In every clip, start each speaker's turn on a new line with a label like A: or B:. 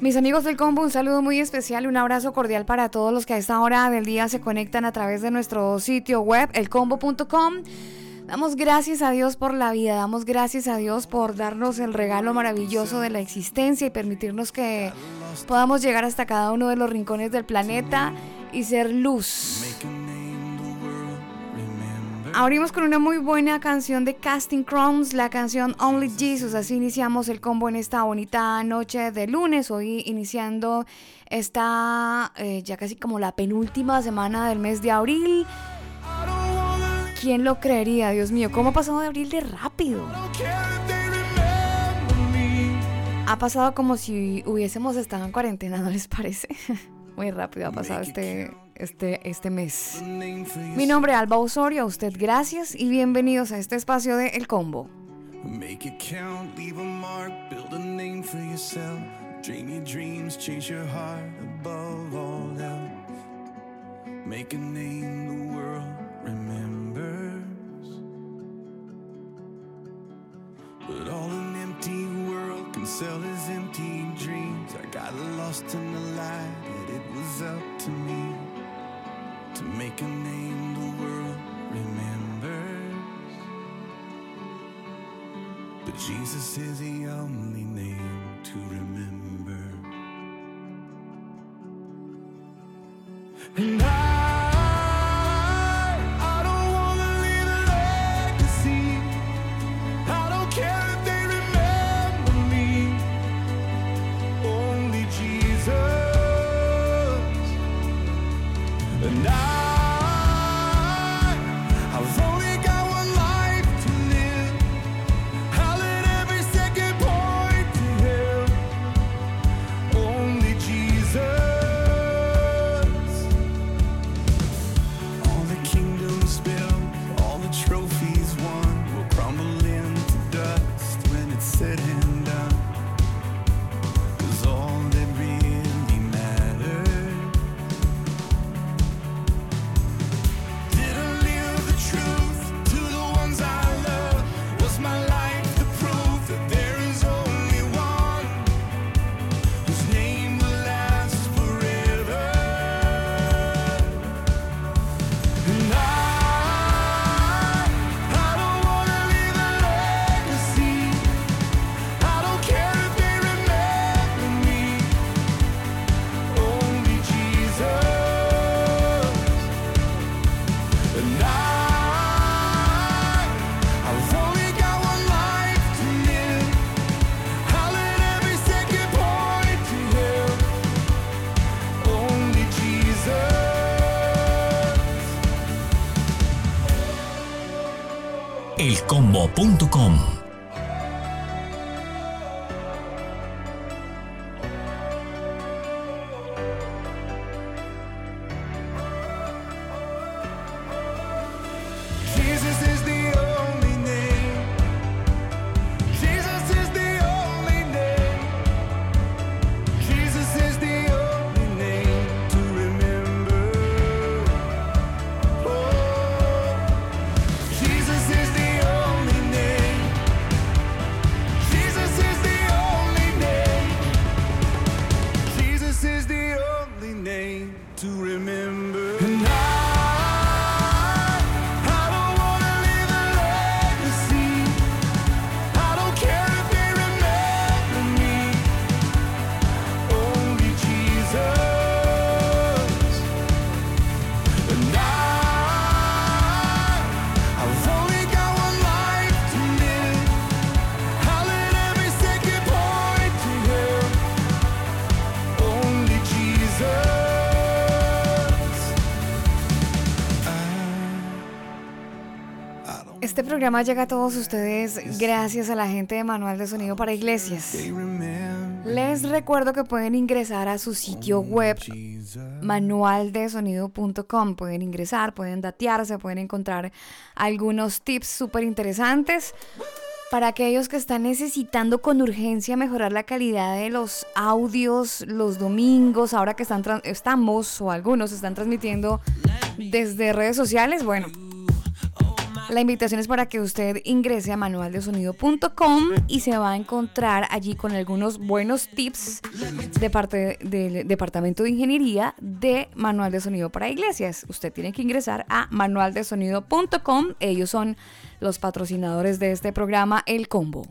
A: Mis amigos del combo, un saludo muy especial, un abrazo cordial para todos los que a esta hora del día se conectan a través de nuestro sitio web, elcombo.com. Damos gracias a Dios por la vida, damos gracias a Dios por darnos el regalo maravilloso de la existencia y permitirnos que podamos llegar hasta cada uno de los rincones del planeta y ser luz. Abrimos con una muy buena canción de Casting Crowns, la canción Only Jesus. Así iniciamos el combo en esta bonita noche de lunes. Hoy iniciando esta eh, ya casi como la penúltima semana del mes de abril. ¿Quién lo creería, Dios mío? ¿Cómo ha pasado de abril de rápido? Ha pasado como si hubiésemos estado en cuarentena, ¿no les parece? Muy rápido ha pasado este, este, este mes. Mi nombre es Alba Osorio, a usted gracias y bienvenidos a este espacio de El Combo. Make it count, leave a mark, build a name for yourself. Dream your dreams, change your heart above all else. Make a name the world remembers. But all an empty world can sell is empty dreams. I got lost in the light, but it was up to me to make a name the world remembers. But Jesus is the only name to remember. And I
B: elcombo.com
C: programa llega a todos ustedes gracias a la gente de Manual de Sonido para Iglesias. Les recuerdo que pueden ingresar a su sitio web manualdesonido.com. Pueden ingresar, pueden datearse, pueden encontrar algunos tips súper interesantes para aquellos que están necesitando con urgencia mejorar la calidad de los audios los domingos, ahora que están estamos o algunos están transmitiendo desde redes sociales, bueno, la invitación es para que usted ingrese a manualdesonido.com y se va a encontrar allí con algunos buenos tips de parte del Departamento de Ingeniería de Manual de Sonido para Iglesias. Usted tiene que ingresar a manualdesonido.com. Ellos son los patrocinadores de este programa, El Combo.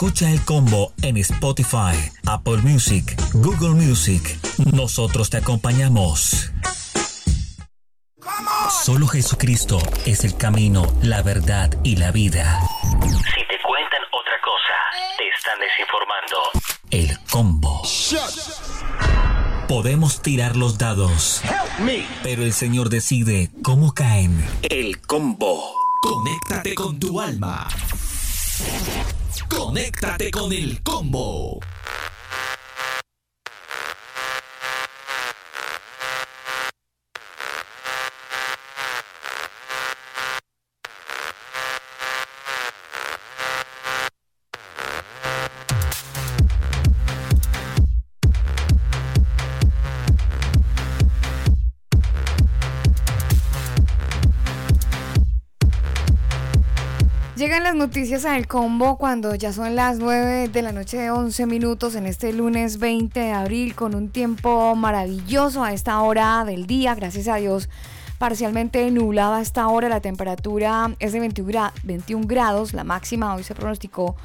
D: Escucha el combo en Spotify, Apple Music, Google Music. Nosotros te acompañamos. Solo Jesucristo es el camino, la verdad y la vida. Si te cuentan otra cosa, te están desinformando. El combo. Podemos tirar los dados, pero el Señor decide cómo caen. El combo.
E: Conéctate con tu alma. Conéctate con el combo.
C: Noticias al combo cuando ya son las 9 de la noche de 11 minutos en este lunes 20 de abril con un tiempo maravilloso a esta hora del día, gracias a Dios. Parcialmente nublada a esta hora, la temperatura es de 21, grados, la máxima hoy se pronosticó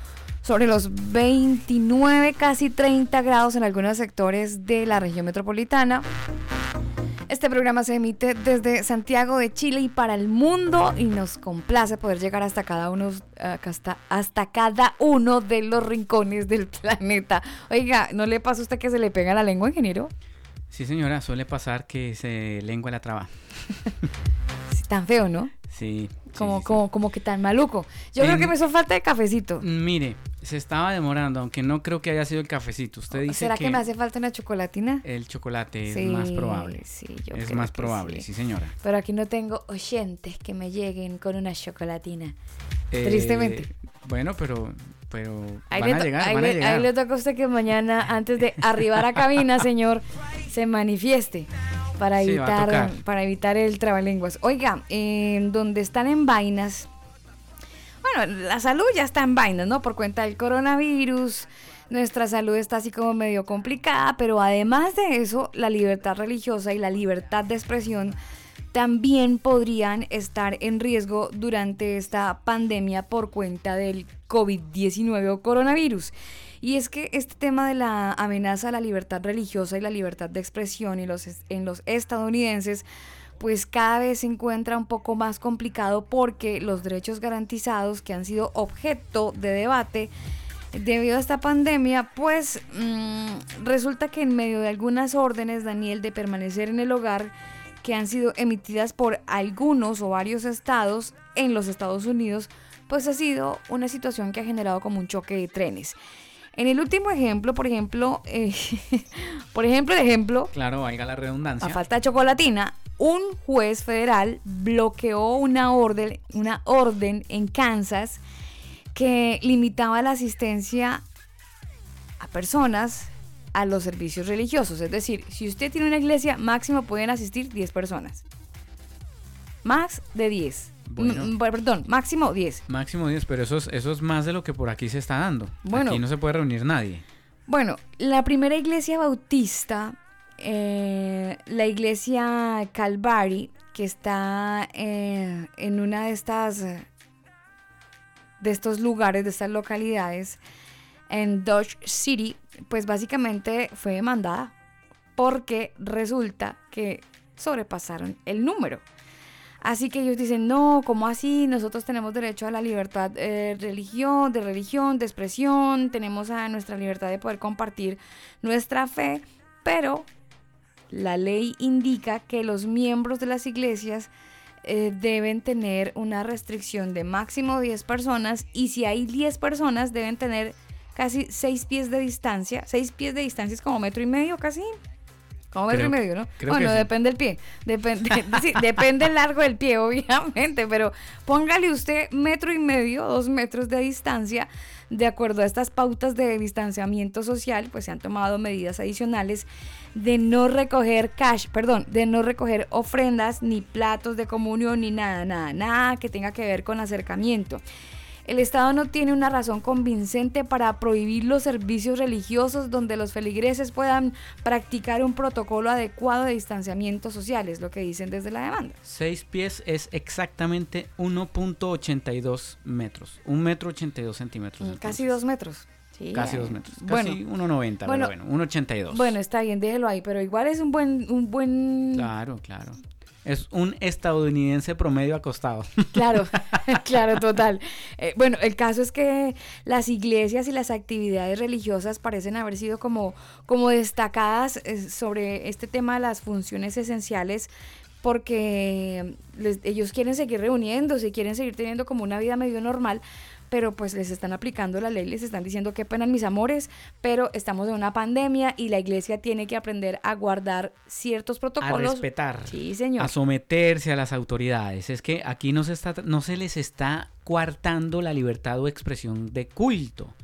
F: sobre los 29, casi 30 grados en algunos sectores de la región metropolitana. Este programa se emite desde Santiago de Chile y para el mundo y nos complace poder llegar hasta cada uno, hasta, hasta cada uno de los rincones del planeta. Oiga, ¿no le pasa a usted que se le pega la lengua, ingeniero?
G: Sí, señora, suele pasar que se lengua la traba.
F: tan feo, ¿no?
G: Sí.
F: Como, como, como que tan maluco. Yo creo que me hizo falta de cafecito.
G: Mire, se estaba demorando, aunque no creo que haya sido el cafecito. Usted dice
F: ¿Será que, me hace falta una chocolatina?
G: El chocolate es más probable.
F: Sí, yo
G: Es más probable, sí. señora.
F: Pero aquí no tengo oyentes que me lleguen con una chocolatina. Eh, Tristemente.
G: Bueno, pero pero van a llegar,
F: ahí
G: van
F: a
G: le, llegar.
F: Ahí le toca a usted que mañana, antes de arribar a cabina, señor, se manifieste para evitar para evitar el trabalenguas. Oiga, en donde están en vainas, bueno, la salud ya está en vainas, ¿no? Por cuenta del coronavirus, nuestra salud está así como medio complicada, pero además de eso, la libertad religiosa y la libertad de expresión también podrían estar en riesgo durante esta pandemia por cuenta del COVID-19 o coronavirus. Y es que este tema de la amenaza a la libertad religiosa y la libertad de expresión en los, en los estadounidenses pues cada vez se encuentra un poco más complicado porque los derechos garantizados que han sido objeto de debate debido a esta pandemia, pues mm, resulta que en medio de algunas órdenes, Daniel, de permanecer en el hogar que han sido emitidas por algunos o varios estados en los Estados Unidos, pues ha sido una situación que ha generado como un choque de trenes. En el último ejemplo, por ejemplo, eh, por ejemplo, de ejemplo.
G: Claro, valga la redundancia.
F: A falta de chocolatina, un juez federal bloqueó una orden, una orden en Kansas que limitaba la asistencia a personas a los servicios religiosos. Es decir, si usted tiene una iglesia, máximo pueden asistir 10 personas. Más de 10. Mm, perdón, máximo 10.
G: Máximo 10, pero eso es, eso es más de lo que por aquí se está dando. Bueno, aquí no se puede reunir nadie.
F: Bueno, la primera iglesia bautista, eh, la iglesia Calvary, que está eh, en una de estas de estos lugares, de estas localidades, en Dodge City, pues básicamente fue demandada porque resulta que sobrepasaron el número. Así que ellos dicen, no, ¿cómo así? Nosotros tenemos derecho a la libertad eh, religión, de religión, de expresión, tenemos a nuestra libertad de poder compartir nuestra fe, pero la ley indica que los miembros de las iglesias eh, deben tener una restricción de máximo 10 personas y si hay 10 personas deben tener casi 6 pies de distancia. 6 pies de distancia es como metro y medio casi. Como metro y medio, ¿no? Bueno, depende del pie. Depende, depende el largo del pie, obviamente, pero póngale usted metro y medio, dos metros de distancia. De acuerdo a estas pautas de distanciamiento social, pues se han tomado medidas adicionales de no recoger cash, perdón, de no recoger ofrendas, ni platos de comunión, ni nada, nada, nada que tenga que ver con acercamiento. El Estado no tiene una razón convincente para prohibir los servicios religiosos donde los feligreses puedan practicar un protocolo adecuado de distanciamiento social, es lo que dicen desde la demanda.
G: Seis pies es exactamente 1.82 metros, un metro 82 centímetros.
F: Casi dos metros.
G: Casi dos metros. Casi 1,90, bueno, bueno, 1,82.
F: Bueno, está bien, déjelo ahí, pero igual es un buen, un buen...
G: Claro, claro. Es un estadounidense promedio acostado.
F: Claro, claro, total. Eh, bueno, el caso es que las iglesias y las actividades religiosas parecen haber sido como, como destacadas eh, sobre este tema de las funciones esenciales porque ellos quieren seguir reuniéndose, quieren seguir teniendo como una vida medio normal, pero pues les están aplicando la ley, les están diciendo qué pena mis amores, pero estamos en una pandemia y la iglesia tiene que aprender a guardar ciertos protocolos.
G: A respetar.
F: Sí, señor.
G: A someterse a las autoridades. Es que aquí no se, está, no se les está coartando la libertad o expresión de culto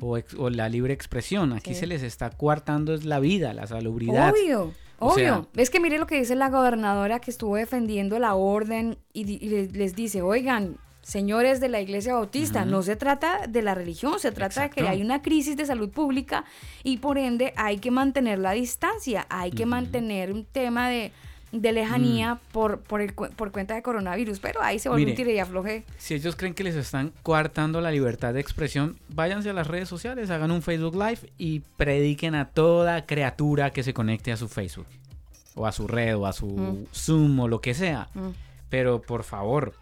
G: o, la libre expresión. Aquí se les está coartando es la vida, la salubridad.
F: Obvio. Obvio. es que mire lo que dice la gobernadora que estuvo defendiendo la orden y les dice, oigan, señores de la Iglesia Bautista, no se trata de la religión, se trata de que hay una crisis de salud pública y por ende hay que mantener la distancia, hay que mantener un tema de, de lejanía mm. por, por, por cuenta de coronavirus, pero ahí se vuelve un tire y afloje.
G: Si ellos creen que les están coartando la libertad de expresión, váyanse a las redes sociales, hagan un Facebook Live y prediquen a toda criatura que se conecte a su Facebook, o a su red, o a su mm. Zoom, o lo que sea. Mm. Pero por favor,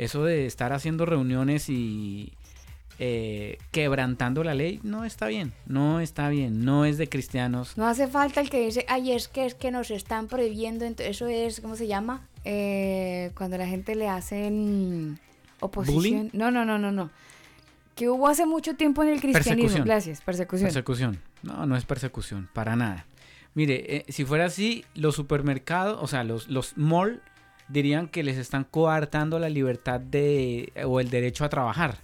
G: eso de estar haciendo reuniones y eh, quebrantando la ley, no está bien, no está bien, no es de cristianos.
F: No hace falta el que dice, ay, es que es que nos están prohibiendo, eso es, ¿cómo se llama? Eh, cuando la gente le hacen oposición. No, no, no, no, no. Que hubo hace mucho tiempo en el cristianismo. Gracias, persecución.
G: Persecución. No, no es persecución, para nada. Mire, eh, si fuera así, los supermercados, o sea, los, los mall dirían que les están coartando la libertad de o el derecho a trabajar.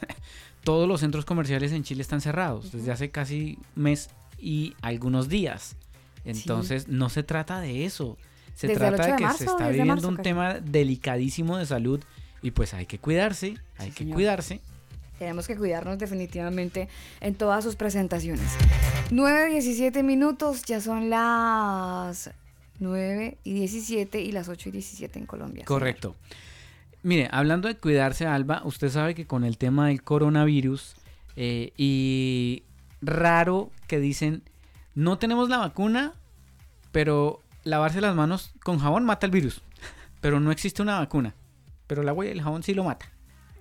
G: todos los centros comerciales en Chile están cerrados desde hace casi mes y algunos días. Entonces no se trata de eso. Se trata de, que se está viviendo un tema delicadísimo de salud y pues hay que cuidarse, hay que cuidarse.
F: Tenemos que cuidarnos definitivamente en todas sus presentaciones. 9, 17 minutos, ya son las 9 y 17 y las 8 y 17 en Colombia.
G: Correcto. Mire, hablando de cuidarse, Alba, usted sabe que con el tema del coronavirus eh, y raro que dicen, no tenemos la vacuna, pero lavarse las manos con jabón mata el virus. Pero no existe una vacuna. Pero el agua y el jabón sí lo mata.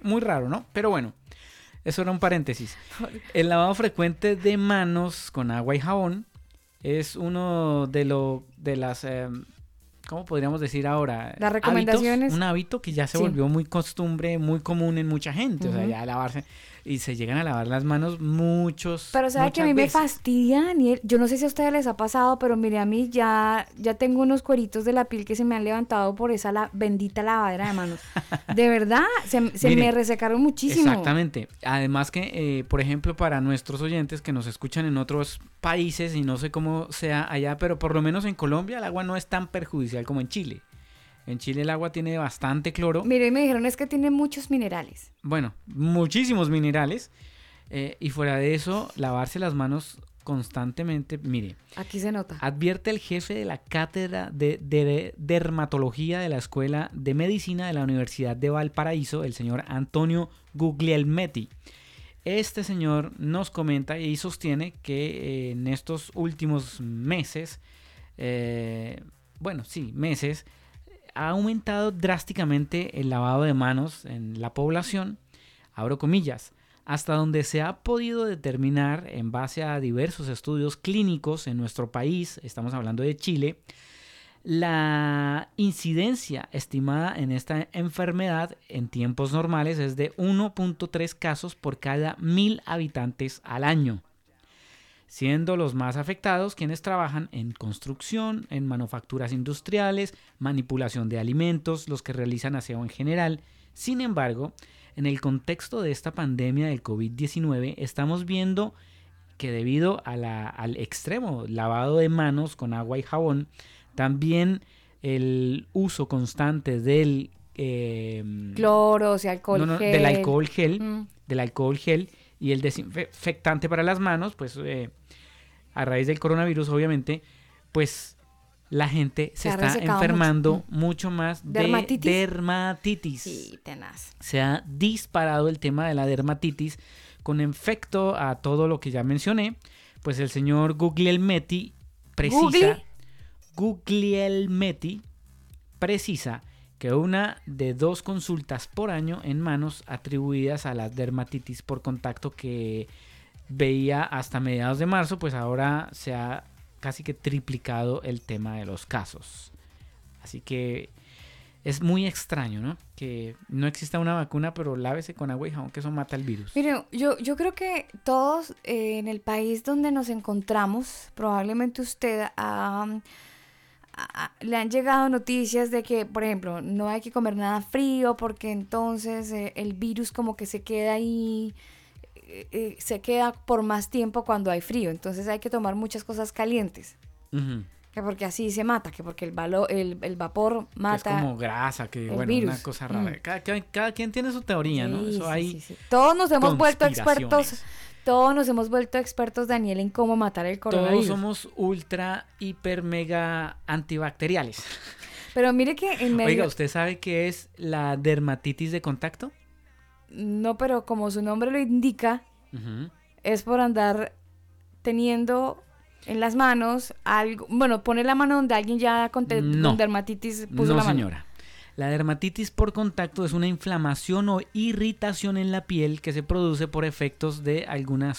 G: Muy raro, ¿no? Pero bueno, eso era un paréntesis. El lavado frecuente de manos con agua y jabón es uno de, lo, de las... Em, ¿cómo podríamos decir ahora?
F: Las recomendaciones.
G: un hábito que ya se volvió muy costumbre, muy común en mucha gente. O sea, ya lavarse y se llegan a lavar las manos muchos.
F: Pero sabe que a mí me fastidia, Daniel. Yo no sé si a ustedes les ha pasado, pero mire, a mí ya, ya tengo unos cueritos de la piel que se me han levantado por esa la, bendita lavadera de manos. de verdad, se, me resecaron muchísimo.
G: Exactamente. Además que, eh, por ejemplo, para nuestros oyentes que nos escuchan en otros países, y no sé cómo sea allá, pero por lo menos en Colombia el agua no es tan perjudicial como en Chile. En Chile el agua tiene bastante cloro.
F: Mire, me dijeron es que tiene muchos minerales.
G: Bueno, muchísimos minerales. Eh, y fuera de eso, lavarse las manos constantemente. Mire.
F: Aquí se nota.
G: Advierte el jefe de la cátedra de, dermatología de la Escuela de Medicina de la Universidad de Valparaíso, el señor Antonio Guglielmetti. Este señor nos comenta y sostiene que eh, en estos últimos meses, eh, bueno, sí, meses, ha aumentado drásticamente el lavado de manos en la población, abro comillas, hasta donde se ha podido determinar en base a diversos estudios clínicos en nuestro país, estamos hablando de Chile, la incidencia estimada en esta enfermedad en tiempos normales es de 1.3 casos por cada mil habitantes al año siendo los más afectados quienes trabajan en construcción, en manufacturas industriales, manipulación de alimentos, los que realizan aseo en general. Sin embargo, en el contexto de esta pandemia del COVID-19 estamos viendo que debido al extremo lavado de manos con agua y jabón, también el uso constante del
F: eh, cloro, o sea, alcohol
G: gel. del alcohol gel, mm. del alcohol gel y el desinfectante para las manos, pues eh, a raíz del coronavirus, obviamente, pues la gente se, está enfermando mucho. más de dermatitis.
F: Sí, tenaz.
G: Se ha disparado el tema de la dermatitis con efecto a todo lo que ya mencioné. Pues el señor Guglielmetti precisa. Guglielmetti precisa que una de dos consultas por año en manos atribuidas a la dermatitis por contacto que veía hasta mediados de marzo, pues ahora se ha casi que triplicado el tema de los casos. Así que es muy extraño, ¿no? Que no exista una vacuna, pero lávese con agua y jabón, eso mata el virus.
F: Mire, yo, yo creo que todos eh, en el país donde nos encontramos, probablemente usted ha le han llegado noticias de que, por ejemplo, no hay que comer nada frío porque entonces eh, el virus como que se queda ahí, eh, eh, se queda por más tiempo cuando hay frío. Entonces hay que tomar muchas cosas calientes. Que porque así se mata, que porque el, el, vapor mata.
G: es como grasa, que bueno, una cosa rara. Mm. Cada, quien tiene su teoría, ¿no? Eso hay
F: Todos nos hemos vuelto expertos todos nos hemos vuelto expertos, Daniel, en cómo matar el coronavirus.
G: Todos somos ultra, hiper, mega antibacteriales.
F: Pero mire que en medio...
G: Oiga, ¿usted sabe qué es la dermatitis de contacto?
F: No, pero como su nombre lo indica, es por andar teniendo en las manos algo, bueno, pone la mano donde alguien ya con, dermatitis puso la mano.
G: señora. La dermatitis por contacto es una inflamación o irritación en la piel que se produce por efectos de alguna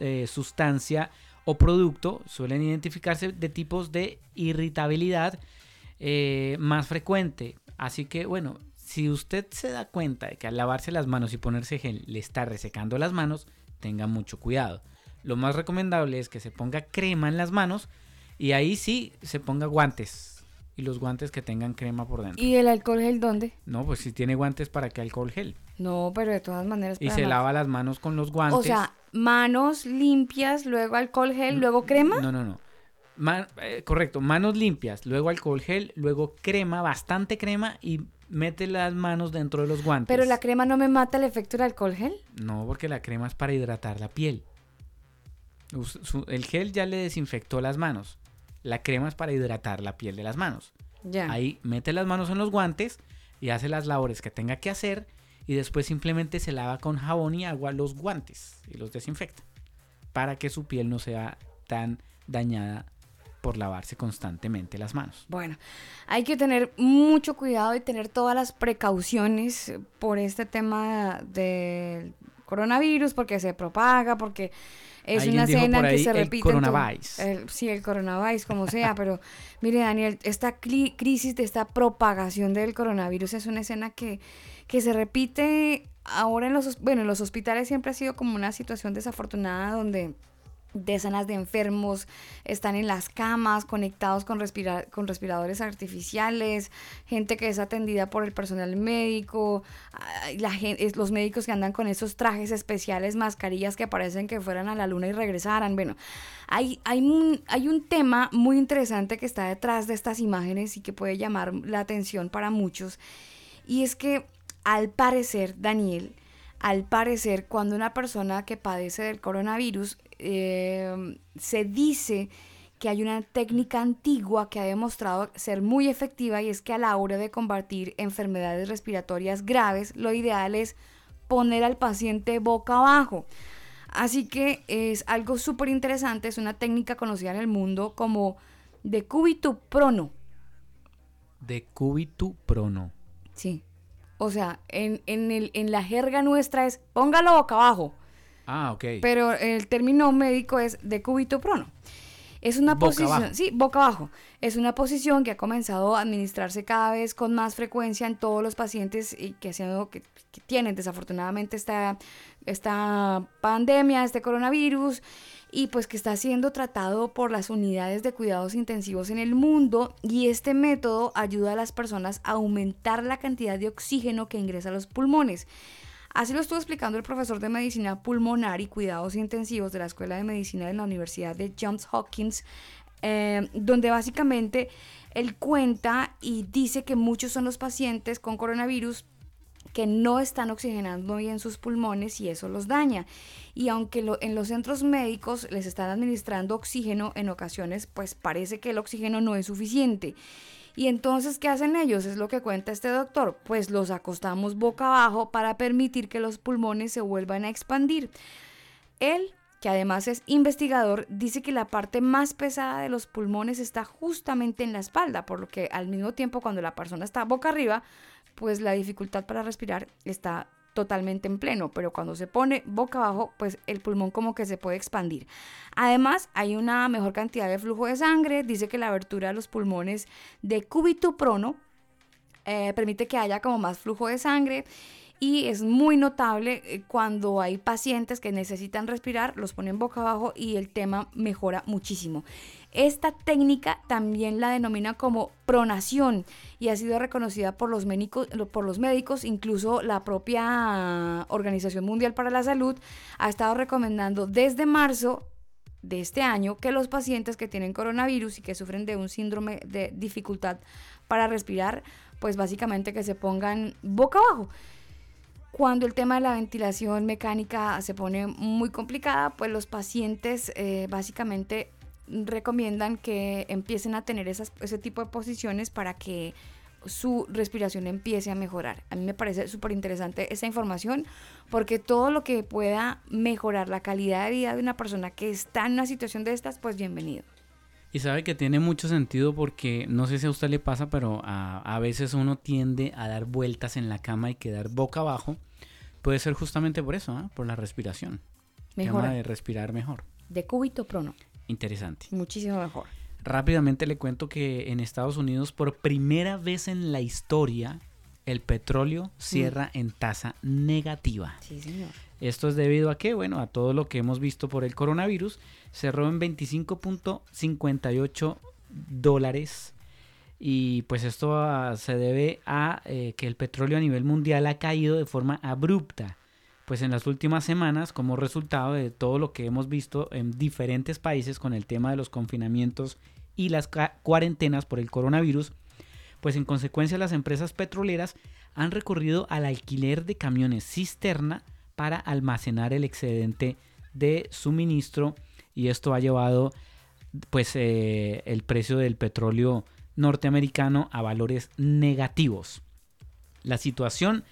G: eh, sustancia o producto. Suelen identificarse de tipos de irritabilidad eh, más frecuente. Así que bueno, si usted se da cuenta de que al lavarse las manos y ponerse gel le está resecando las manos, tenga mucho cuidado. Lo más recomendable es que se ponga crema en las manos y ahí sí se ponga guantes y los guantes que tengan crema por dentro.
F: ¿Y el alcohol gel dónde?
G: No, pues si tiene guantes, ¿para qué alcohol gel?
F: No, pero de todas maneras.
G: Y se lava las manos con los guantes.
F: O sea, manos limpias, luego alcohol gel, luego crema.
G: No, no, no. Eh, correcto, manos limpias, luego alcohol gel, luego crema, bastante crema y mete las manos dentro de los guantes.
F: Pero la crema no me mata el efecto del alcohol gel.
G: No, porque la crema es para hidratar la piel. El gel ya le desinfectó las manos. La crema es para hidratar la piel de las manos. Ahí mete las manos en los guantes y hace las labores que tenga que hacer y después simplemente se lava con jabón y agua los guantes y los desinfecta para que su piel no sea tan dañada por lavarse constantemente las manos.
F: Bueno, hay que tener mucho cuidado y tener todas las precauciones por este tema del coronavirus, porque se propaga, porque es una escena que se repite.
G: El coronavirus.
F: sí, el coronavirus, como sea, pero mire, Daniel, esta crisis de esta propagación del coronavirus es una escena que, que se repite ahora en los, bueno, en los hospitales siempre ha sido como una situación desafortunada donde decenas de enfermos están en las camas conectados con, con respiradores artificiales, gente que es atendida por el personal médico, los médicos que andan con esos trajes especiales, mascarillas que parecen que fueran a la luna y regresaran. Bueno, hay, hay, hay un tema muy interesante que está detrás de estas imágenes y que puede llamar la atención para muchos. Y es que al parecer, Daniel, al parecer, cuando una persona que padece del coronavirus eh, se dice que hay una técnica antigua que ha demostrado ser muy efectiva y es que a la hora de combatir enfermedades respiratorias graves, lo ideal es poner al paciente boca abajo. Así que es algo súper interesante, es una técnica conocida en el mundo como decúbito prono.
G: Decúbito prono.
F: Sí. O sea, en, en, el, en la jerga nuestra es póngalo boca abajo.
G: Ah, ok.
F: Pero el término médico es decúbito prono. Es una posición, sí, boca abajo. Es una posición que ha comenzado a administrarse cada vez con más frecuencia en todos los pacientes y que, que, que tienen desafortunadamente esta, esta pandemia, este coronavirus, y pues que está siendo tratado por las unidades de cuidados intensivos en el mundo. Y este método ayuda a las personas a aumentar la cantidad de oxígeno que ingresa a los pulmones. Así lo estuvo explicando el profesor de medicina pulmonar y cuidados intensivos de la Escuela de Medicina de la Universidad de Johns Hopkins, eh, donde básicamente él cuenta y dice que muchos son los pacientes con coronavirus que no están oxigenando bien sus pulmones y eso los daña. Y aunque en los centros médicos les están administrando oxígeno, en ocasiones pues parece que el oxígeno no es suficiente. Y entonces, ¿qué hacen ellos? Es lo que cuenta este doctor. Pues los acostamos boca abajo para permitir que los pulmones se vuelvan a expandir. Él, que además es investigador, dice que la parte más pesada de los pulmones está justamente en la espalda, por lo que al mismo tiempo cuando la persona está boca arriba, pues la dificultad para respirar está totalmente en pleno, pero cuando se pone boca abajo, pues el pulmón como que se puede expandir. Además, hay una mejor cantidad de flujo de sangre, dice que la abertura de los pulmones de cúbito prono eh, permite que haya como más flujo de sangre y es muy notable eh, cuando hay pacientes que necesitan respirar, los ponen boca abajo y el tema mejora muchísimo. Esta técnica también la denomina como pronación y ha sido reconocida por los, médicos, por los médicos, incluso la propia Organización Mundial para la Salud ha estado recomendando desde marzo de este año que los pacientes que tienen coronavirus y que sufren de un síndrome de dificultad para respirar, pues básicamente que se pongan boca abajo. Cuando el tema de la ventilación mecánica se pone muy complicada, pues los pacientes eh, básicamente recomiendan que empiecen a tener esas, ese tipo de posiciones para que su respiración empiece a mejorar. A mí me parece súper interesante esa información porque todo lo que pueda mejorar la calidad de vida de una persona que está en una situación de estas, pues bienvenido.
G: Y sabe que tiene mucho sentido porque no sé si a usted le pasa, pero a, veces uno tiende a dar vueltas en la cama y quedar boca abajo. Puede ser justamente por eso, ¿ah? por la respiración. Mejor. de respirar mejor.
F: De cúbito prono.
G: Interesante.
F: Muchísimo mejor.
G: Rápidamente le cuento que en Estados Unidos, por primera vez en la historia, el petróleo cierra mm. en tasa negativa.
F: Sí, señor.
G: Esto es debido a qué? Bueno, a todo lo que hemos visto por el coronavirus. Cerró en 25.58 dólares. Y pues esto ah, se debe a eh, que el petróleo a nivel mundial ha caído de forma abrupta. Pues en las últimas semanas, como resultado de todo lo que hemos visto en diferentes países con el tema de los confinamientos y las cuarentenas por el coronavirus, pues en consecuencia las empresas petroleras han recurrido al alquiler de camiones cisterna para almacenar el excedente de suministro y esto ha llevado pues eh, el precio del petróleo norteamericano a valores negativos. La situación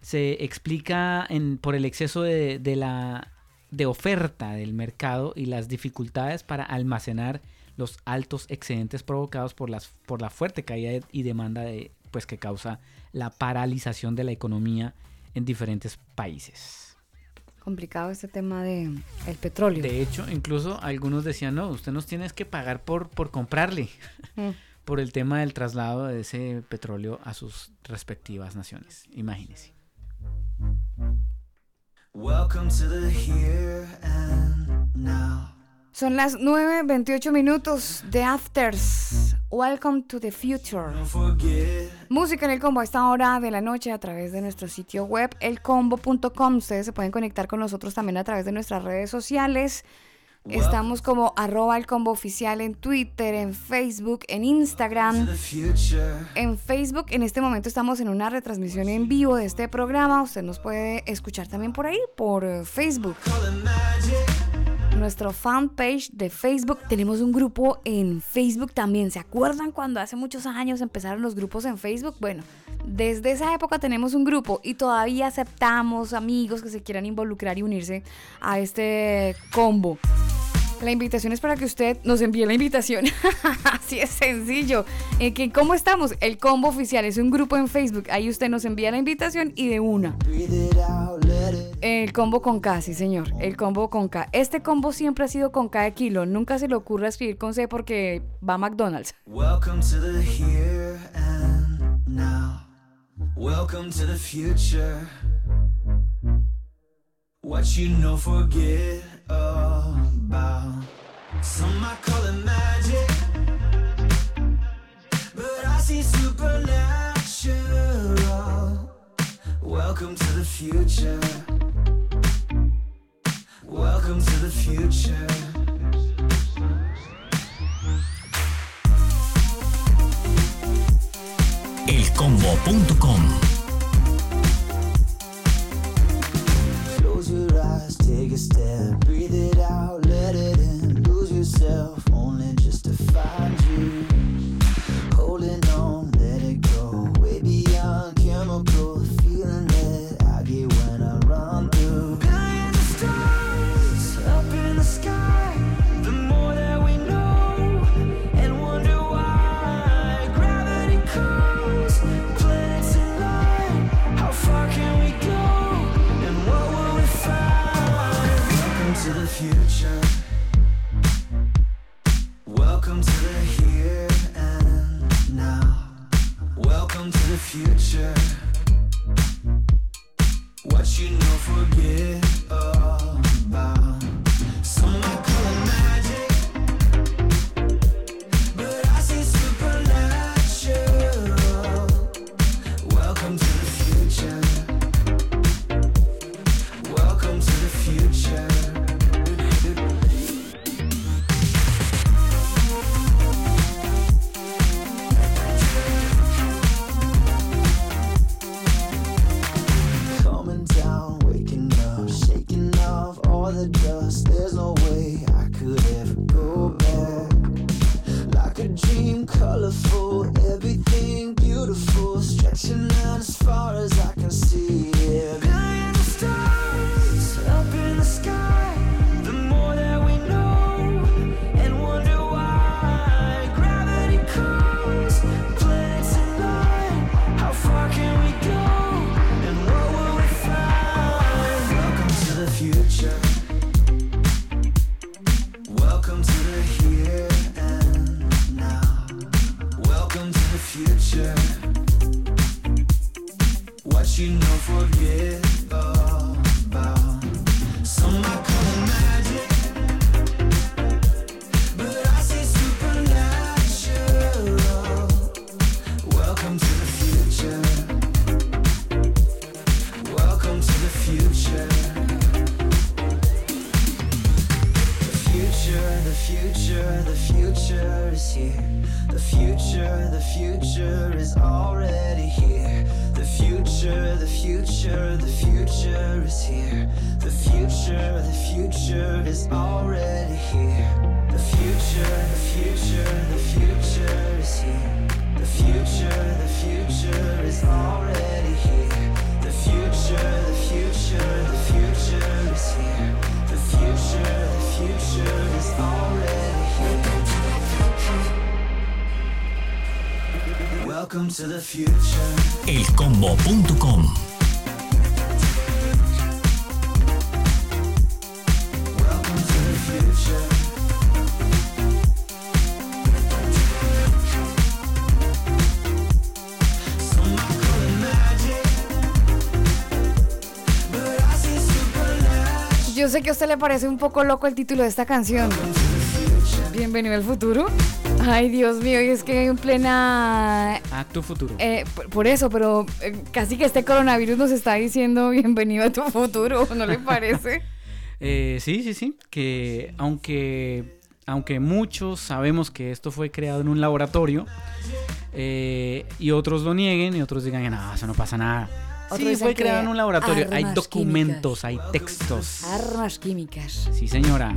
G: se explica en, por el exceso de, la de oferta del mercado y las dificultades para almacenar los altos excedentes provocados por, las, por la fuerte caída y demanda de, pues, que causa la paralización de la economía en diferentes países.
F: Complicado este tema de el petróleo.
G: De hecho, incluso algunos decían, no, usted nos tiene que pagar por, por comprarle, mm. por el tema del traslado de ese petróleo a sus respectivas naciones. Imagínese. Welcome to the here and
F: now. Son las 9.28 minutos de Afters. Welcome to the future. Música en el combo a esta hora de la noche a través de nuestro sitio web elcombo.com. Ustedes se pueden conectar con nosotros también a través de nuestras redes sociales. Estamos como arroba el combo oficial en Twitter, en Facebook, en Instagram. En Facebook en este momento estamos en una retransmisión en vivo de este programa. Usted nos puede escuchar también por ahí, por eh, Facebook nuestro fanpage de Facebook. Tenemos un grupo en Facebook también. ¿Se acuerdan cuando hace muchos años empezaron los grupos en Facebook? Bueno, desde esa época tenemos un grupo y todavía aceptamos amigos que se quieran involucrar y unirse a este combo. La invitación es para que usted nos envíe la invitación. Así es sencillo. Eh, que, ¿Cómo estamos? El combo oficial es un grupo en Facebook. Ahí usted nos envía la invitación y de una. El combo con K, sí señor. El combo con K. Este combo siempre ha sido con K de kilo. Nunca se le ocurre escribir con C porque va a McDonald's. Welcome to the here and now. Welcome to the future. What you know, forget Some might call it magic, but I see supernatural. Welcome to the future. Welcome to the future. elcombo.com Take a step, breathe it out, let it in. Lose yourself, only just to find future. What you know, forget. as far as I can see.
A: Elcombo.com
F: Yo sé que a usted le parece un poco loco el título de esta canción. Bienvenido al futuro. Ay, Dios mío, y es que en plena...
G: A tu futuro.
F: Eh, por, eso, pero eh, casi que este coronavirus nos está diciendo bienvenido a tu futuro, ¿no le parece?
G: Eh, sí, sí, sí, que aunque, aunque muchos sabemos que esto fue creado en un laboratorio y otros lo nieguen y otros digan, no, eso no pasa nada. sí, fue creado en un laboratorio. Hay documentos, hay textos.
F: Armas químicas.
G: Sí, señora.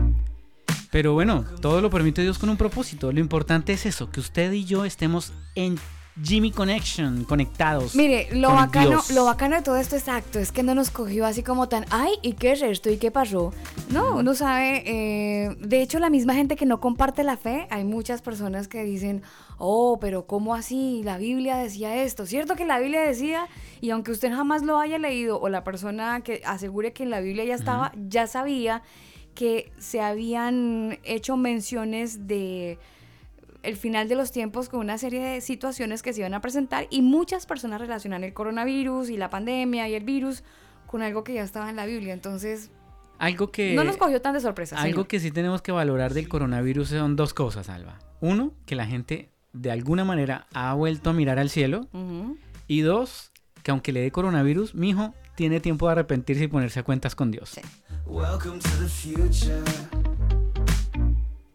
G: Pero bueno, todo lo permite Dios con un propósito. Lo importante es eso, que usted y yo estemos en Jimmy Connection, conectados.
F: Mire, lo bacano, lo bacano de todo esto exacto es que no nos cogió así como tan, ay, ¿y qué es esto? ¿Y qué pasó? No, uno sabe, eh, de hecho la misma gente que no comparte la fe, hay muchas personas que dicen, oh, pero ¿cómo así? La Biblia decía esto, ¿cierto que la Biblia decía? Y aunque usted jamás lo haya leído o la persona que asegure que en la Biblia ya estaba, ya sabía que se habían hecho menciones de el final de los tiempos con una serie de situaciones que se iban a presentar y muchas personas relacionan el coronavirus y la pandemia y el virus con algo que ya estaba en la Biblia. Entonces,
G: algo que
F: no nos cogió tan de sorpresa.
G: Algo que sí tenemos que valorar del coronavirus son dos cosas, Alba. Uno, que la gente de alguna manera ha vuelto a mirar al cielo. Y dos, que aunque le dé coronavirus, mi hijo tiene tiempo de arrepentirse y ponerse a cuentas con Dios.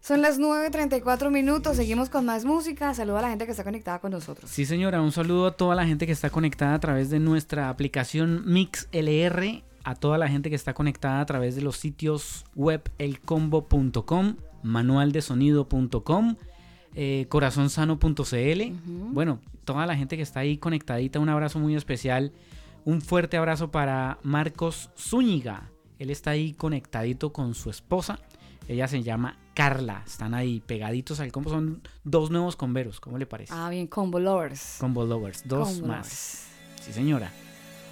F: Son las 9.34 minutos, seguimos con más música. Saludo a la gente que está conectada con nosotros.
G: Sí, señora, un saludo a toda la gente que está conectada a través de nuestra aplicación MixLR, a toda la gente que está conectada a través de los sitios web elcombo.com, manualdesonido.com, eh, corazonsano.cl. Bueno, toda la gente que está ahí conectadita, un abrazo muy especial. Un fuerte abrazo para Marcos Zúñiga. Él está ahí conectadito con su esposa. Ella se llama Carla. Están ahí pegaditos al combo. Son dos nuevos converos. ¿Cómo le parece?
F: Ah, bien, combo lovers.
G: Combo lovers. Dos más. Sí, señora.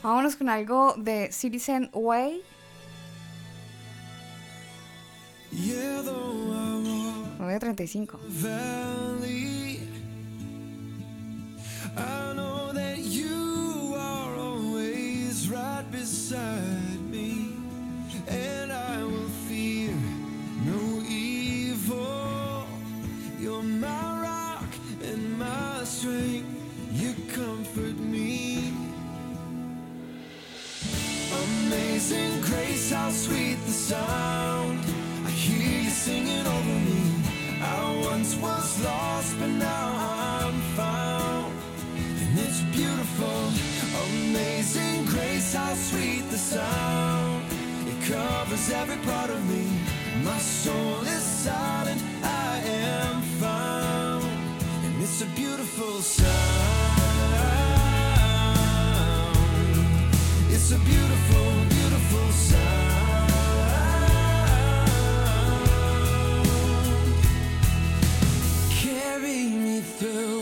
F: Vámonos con algo de Citizen Way. 9.35. beside me, and I will fear no evil. You're my rock and my strength, you comfort me. Amazing grace, how sweet the sound. I hear you singing over me. I once was lost, but now I'm found, and it's beautiful amazing grace, how sweet the sound every part of me. My soul is silent, I am found, and it's a beautiful sound. It's a beautiful, beautiful sound. Carry me through.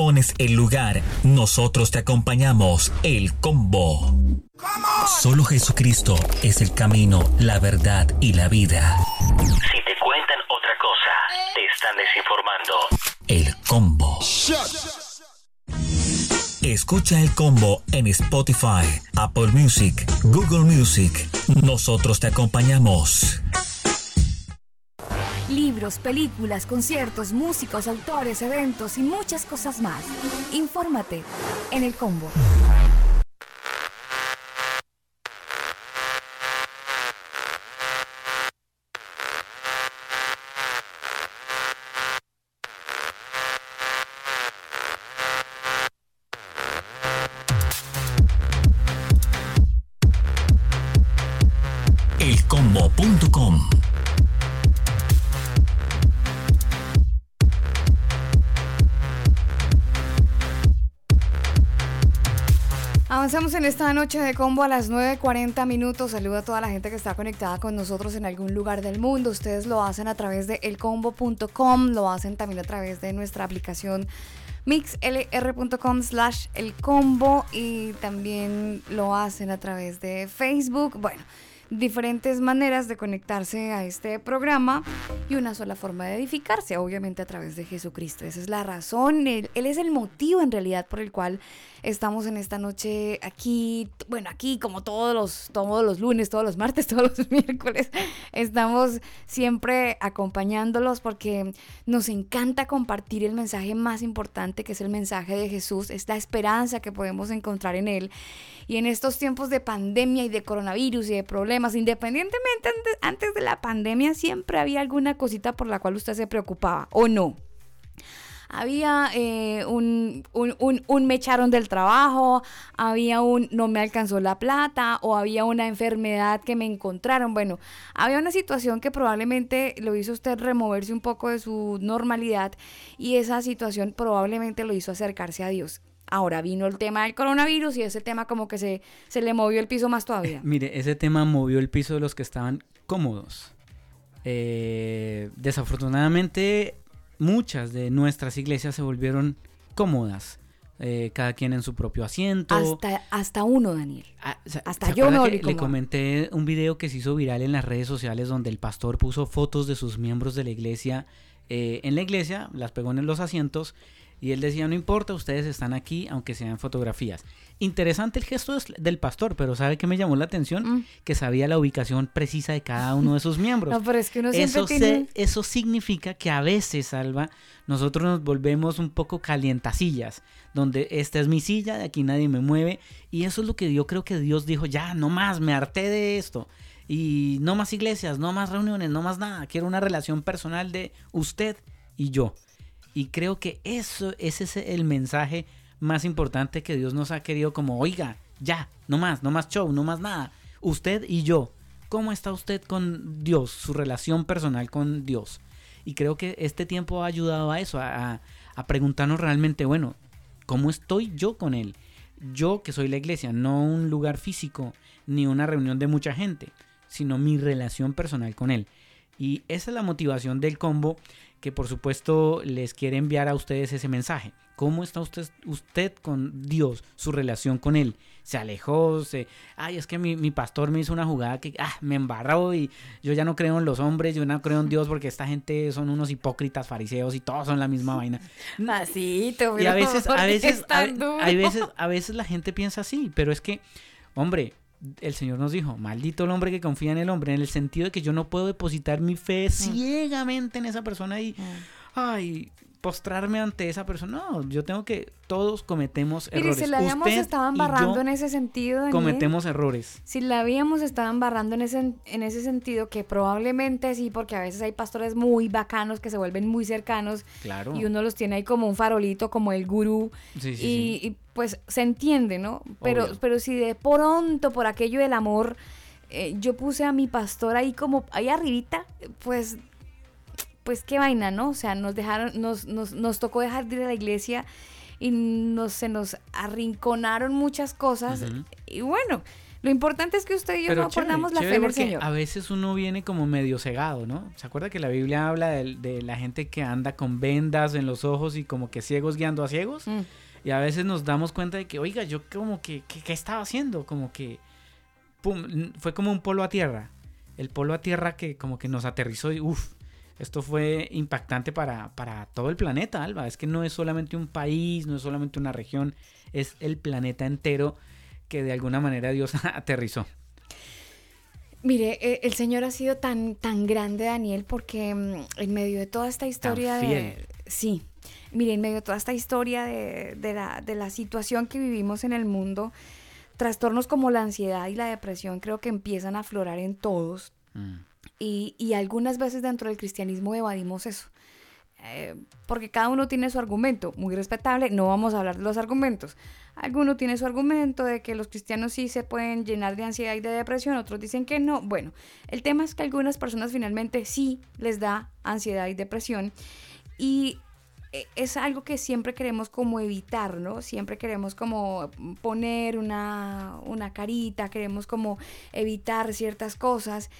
A: Pones el lugar, nosotros te acompañamos, el combo. Solo Jesucristo es el camino, la verdad y la vida. Si te cuentan otra cosa, te están desinformando. El combo. Escucha el combo en Spotify, Apple Music, Google Music. Nosotros te acompañamos
F: películas, conciertos, músicos, autores, eventos y muchas cosas más. Infórmate en el combo. Esta noche de combo a las 9.40 minutos. Saludo a toda la gente que está conectada con nosotros en algún lugar del mundo. Ustedes lo hacen a través de elcombo.com, lo hacen también a través de nuestra aplicación mixlr.com slash elcombo y también lo hacen a través de Facebook. Bueno diferentes maneras de conectarse a este programa y una sola forma de edificarse, obviamente a través de Jesucristo. Esa es la razón, él, es el motivo en realidad por el cual estamos en esta noche aquí, bueno, aquí como todos los, todos los lunes, todos los martes, todos los miércoles, estamos siempre acompañándolos porque nos encanta compartir el mensaje más importante que es el mensaje de Jesús, es la esperanza que podemos encontrar en él. Y en estos tiempos de pandemia y de coronavirus y de problemas, independientemente antes, de la pandemia, siempre había alguna cosita por la cual usted se preocupaba, ¿o no? Había eh, un, un, me echaron del trabajo, había un no me alcanzó la plata o había una enfermedad que me encontraron. Bueno, había una situación que probablemente lo hizo usted removerse un poco de su normalidad y esa situación probablemente lo hizo acercarse a Dios. Ahora vino el tema del coronavirus y ese tema como que se, se le movió el piso más todavía.
G: Mire, ese tema movió el piso de los que estaban cómodos. Eh, desafortunadamente, muchas de nuestras iglesias se volvieron cómodas. Eh, cada quien en su propio asiento.
F: Hasta, hasta uno, Daniel. Ah, hasta yo me volví
G: Le comenté un video que se hizo viral en las redes sociales donde el pastor puso fotos de sus miembros de la iglesia eh, en la iglesia, las pegó en los asientos y él decía, no importa, ustedes están aquí, aunque sean fotografías. Interesante el gesto del pastor, pero ¿sabe qué me llamó la atención? Mm. Que sabía la ubicación precisa de cada uno de sus miembros.
F: No, pero es que uno
G: siempre
F: eso, tiene...
G: eso significa que a veces, Alba, nosotros nos volvemos un poco calientacillas, donde esta es mi silla, de aquí nadie me mueve, y eso es lo que yo creo que Dios dijo, ya, no más, me harté de esto. Y no más iglesias, no más reuniones, no más nada. Quiero una relación personal de usted y yo. Y creo que eso, ese es el mensaje más importante que Dios nos ha querido como, oiga, ya, no más, no más show, no más nada. Usted y yo. ¿Cómo está usted con Dios? Su relación personal con Dios. Y creo que este tiempo ha ayudado a eso, a, preguntarnos realmente, bueno, ¿cómo estoy yo con Él? Yo que soy la iglesia, no un lugar físico, ni una reunión de mucha gente, sino mi relación personal con Él. Y esa es la motivación del combo que por supuesto les quiere enviar a ustedes ese mensaje. ¿Cómo está usted, usted con Dios, su relación con Él? ¿Se alejó? Se, ay, es que mi, pastor me hizo una jugada que ah, me embarró y yo ya no creo en los hombres, yo no creo en Dios porque esta gente son unos hipócritas fariseos y todos son la misma vaina.
F: Masito,
G: y a veces, a veces, a veces, a veces la gente piensa así, pero es que, hombre, el Señor nos dijo, maldito el hombre que confía en el hombre, en el sentido de que yo no puedo depositar mi fe mm. ciegamente en esa persona y, mm. ay, postrarme ante esa persona. No, yo tengo que, todos cometemos errores.
F: si la habíamos estado embarrando en ese sentido.
G: cometemos errores.
F: Si la habíamos estado embarrando en ese, en ese sentido, que probablemente sí, porque a veces hay pastores muy bacanos que se vuelven muy cercanos.
G: Claro.
F: Y uno los tiene ahí como un farolito, como el gurú.
G: Sí, sí,
F: y, y, pues se entiende, ¿no? Pero, pero si de pronto, por aquello del amor, eh, yo puse a mi pastor ahí como, ahí arribita, pues pues qué vaina, ¿no? O sea, nos dejaron, nos, nos, nos tocó dejar de ir a la iglesia y nos, se nos arrinconaron muchas cosas. Y bueno, lo importante es que usted y yo no aportamos la fe del Señor.
G: A veces uno viene como medio cegado, ¿no? ¿Se acuerda que la Biblia habla de, la gente que anda con vendas en los ojos y como que ciegos guiando a ciegos? Mm. Y a veces nos damos cuenta de que, oiga, yo como que, ¿qué estaba haciendo? Como que, pum, fue como un polo a tierra. El polo a tierra que como que nos aterrizó y, uff, esto fue impactante para, todo el planeta, Alba. Es que no es solamente un país, no es solamente una región, es el planeta entero que de alguna manera Dios aterrizó.
F: Mire, eh, el Señor ha sido tan, tan grande, Daniel, porque mm, en medio de toda esta historia de... Sí, mire, en medio de toda esta historia de, la, de la situación que vivimos en el mundo, trastornos como la ansiedad y la depresión creo que empiezan a aflorar en todos. Mm. Y, algunas veces dentro del cristianismo evadimos eso. Eh, porque cada uno tiene su argumento, muy respetable, no vamos a hablar de los argumentos. Alguno tiene su argumento de que los cristianos sí se pueden llenar de ansiedad y de depresión, otros dicen que no. Bueno, el tema es que algunas personas finalmente sí les da ansiedad y depresión y eh, es algo que siempre queremos como evitar, ¿no? Siempre queremos como poner una, una carita, queremos como evitar ciertas cosas.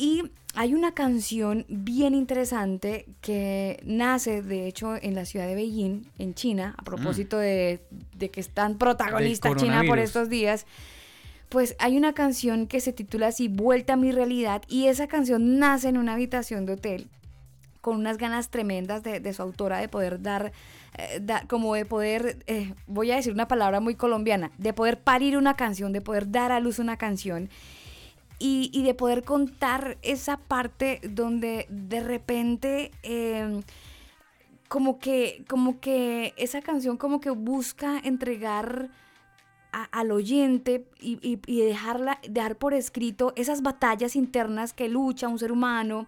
F: Y hay una canción bien interesante que nace, de hecho, en la ciudad de Beijing, en China, a propósito mm. de, que están protagonistas China por estos días. Pues hay una canción que se titula así, Vuelta a mi realidad, y esa canción nace en una habitación de hotel con unas ganas tremendas de, su autora de poder dar, eh, como de poder, eh, voy a decir una palabra muy colombiana, de poder parir una canción, de poder dar a luz una canción y, de poder contar esa parte donde de repente em, como que como que esa canción como que busca entregar al oyente y, dejarla dejar por escrito esas batallas internas que lucha un ser humano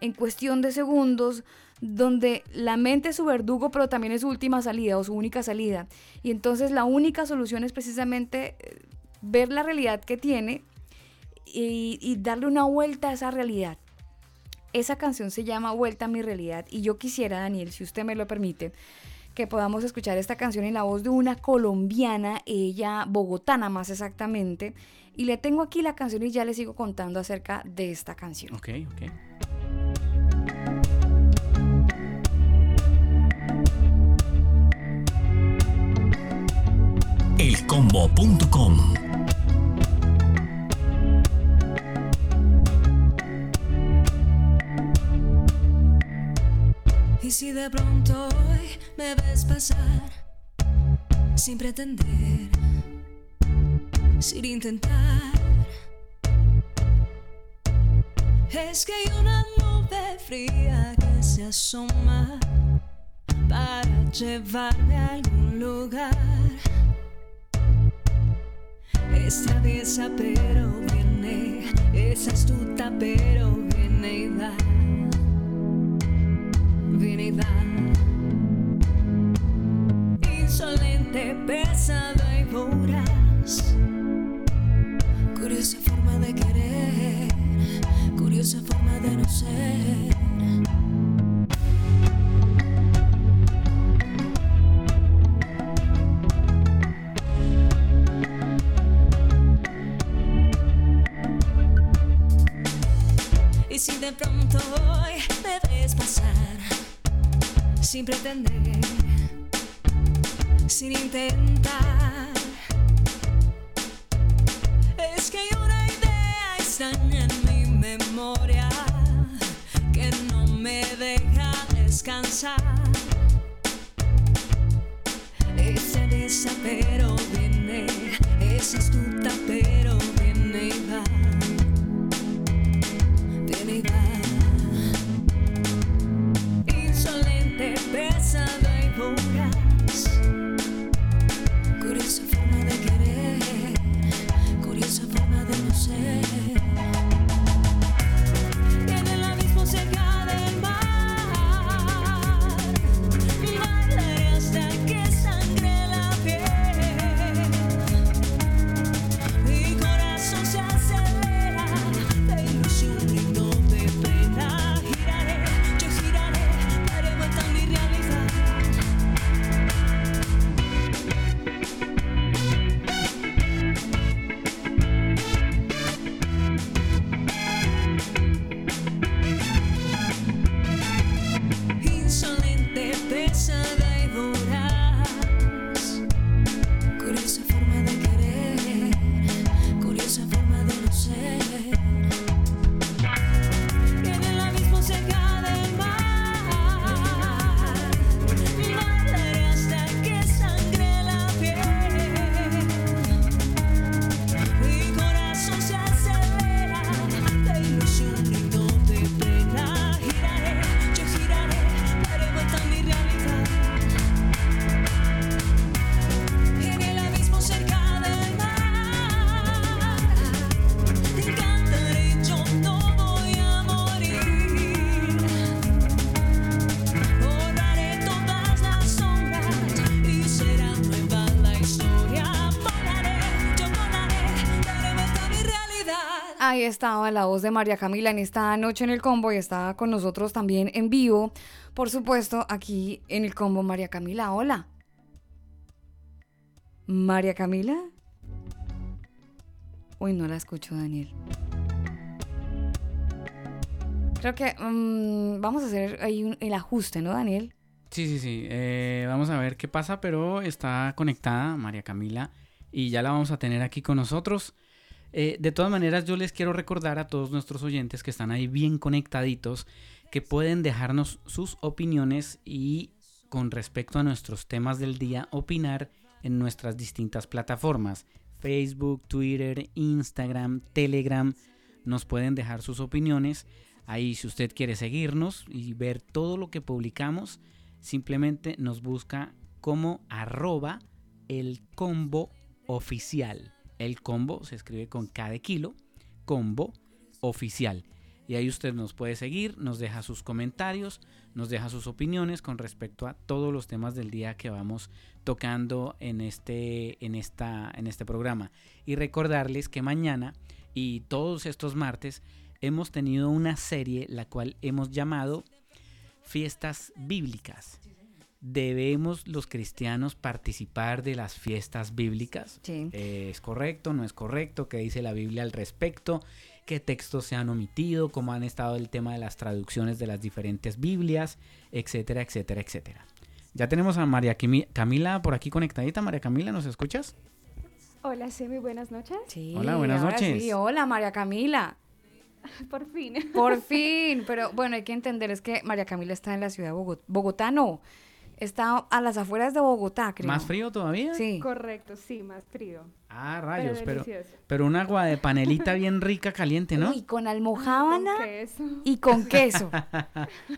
F: en cuestión de segundos donde la mente es su verdugo, pero también es su última salida o su única salida. Y entonces la única solución es precisamente eh, ver la realidad que tiene y, darle una vuelta a esa realidad. Esa canción se llama Vuelta a mi realidad y yo quisiera, Daniel, si usted me lo permite, que podamos escuchar esta canción en la voz de una colombiana, ella bogotana más exactamente. Y le tengo aquí la canción y ya le sigo contando acerca de esta canción.
G: Ok, ok.
A: Elcombo.com
H: Y si de pronto hoy me ves pasar sin pretender sin intentar. Es que hay una nube fría que se asoma para llevarme a algún lugar. Es traviesa pero viene, es astuta pero viene y da, y. Insolente, pesada y voraz, curiosa forma de querer, curiosa forma de no ser. si de pronto hoy me ves pasar sin pretender, sin intentar, es que hay una idea extraña en mi memoria que no me deja descansar. Esa esa pero viene, es astuta pero Insolente, pesada
F: estaba la voz de María Camila en esta noche en el combo y está con nosotros también en vivo. Por supuesto, aquí en el combo María Camila. Hola. María Camila. Uy, no la escucho, Daniel. Creo que mm, vamos a hacer ahí el ajuste, ¿no, Daniel?
G: Sí, sí, sí. eh, vamos a ver qué pasa, pero está conectada María Camila y ya la vamos a tener aquí con nosotros. Eh, de todas maneras, yo les quiero recordar a todos nuestros oyentes que están ahí bien conectaditos, que pueden dejarnos sus opiniones y con respecto a nuestros temas del día, opinar en nuestras distintas plataformas. Facebook, Twitter, Instagram, Telegram. Nos pueden dejar sus opiniones. Ahí si usted quiere seguirnos y ver todo lo que publicamos, simplemente nos busca como arroba el combo oficial. El combo se escribe con K de kilo, combo oficial. Y ahí usted nos puede seguir, nos deja sus comentarios, nos deja sus opiniones con respecto a todos los temas del día que vamos tocando en este, en esta, en este programa. Y recordarles que mañana y todos estos martes hemos tenido una serie la cual hemos llamado Fiestas Bíblicas. ¿Debemos los cristianos participar de las fiestas bíblicas?
F: Sí.
G: Eh, ¿Es correcto? ¿No es correcto? ¿Qué dice la Biblia al respecto? ¿Qué textos se han omitido? ¿Cómo han estado el tema de las traducciones de las diferentes Biblias? Etcétera, etcétera, etcétera. Ya tenemos a María Camila por aquí conectadita. María Camila, ¿nos escuchas?
I: Hola, Semi, buenas noches.
F: Sí,
G: Hola, buenas
F: ahora
G: noches.
F: Sí, hola María Camila.
I: Por fin.
F: Por fin. Pero bueno, hay que entender es que María Camila está en la ciudad de Bogotá. Bogotá no. Está a las afueras de Bogotá, creo.
G: ¿Más frío todavía?
F: Sí.
I: Correcto, sí, más frío.
G: Ah, rayos, pero, pero un agua de panelita bien rica, caliente, ¿no?
F: Uy, con almojábana
I: Con queso.
F: y con queso.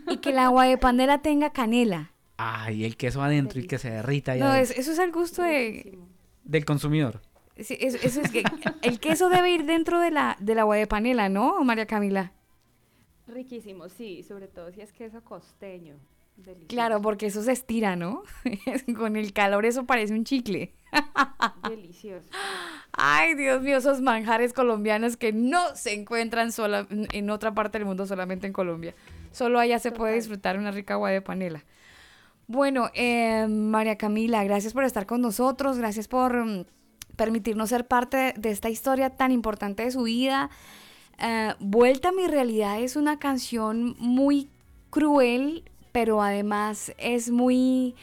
F: y que el agua de panela tenga canela.
G: Ay, el queso adentro y que se derrita ya
F: No, es- eso es al gusto de...
G: Del consumidor.
F: sí, eso, eso es que el queso debe ir dentro de la, del agua de panela, ¿no, María Camila?
I: Riquísimo, sí, sobre todo si es queso costeño. Delicioso.
F: Claro, porque eso se estira, ¿no? con el calor eso parece un chicle.
I: Delicioso.
F: Ay, Dios mío, esos manjares colombianos que no se encuentran sola, en otra parte del mundo, solamente en Colombia. Solo allá se puede disfrutar una rica agua de panela. Bueno, eh, María Camila, gracias por estar con nosotros, gracias por mm, permitirnos ser parte de esta historia tan importante de su vida. Eh, Vuelta a mi realidad es una canción muy cruel, pero además es muy,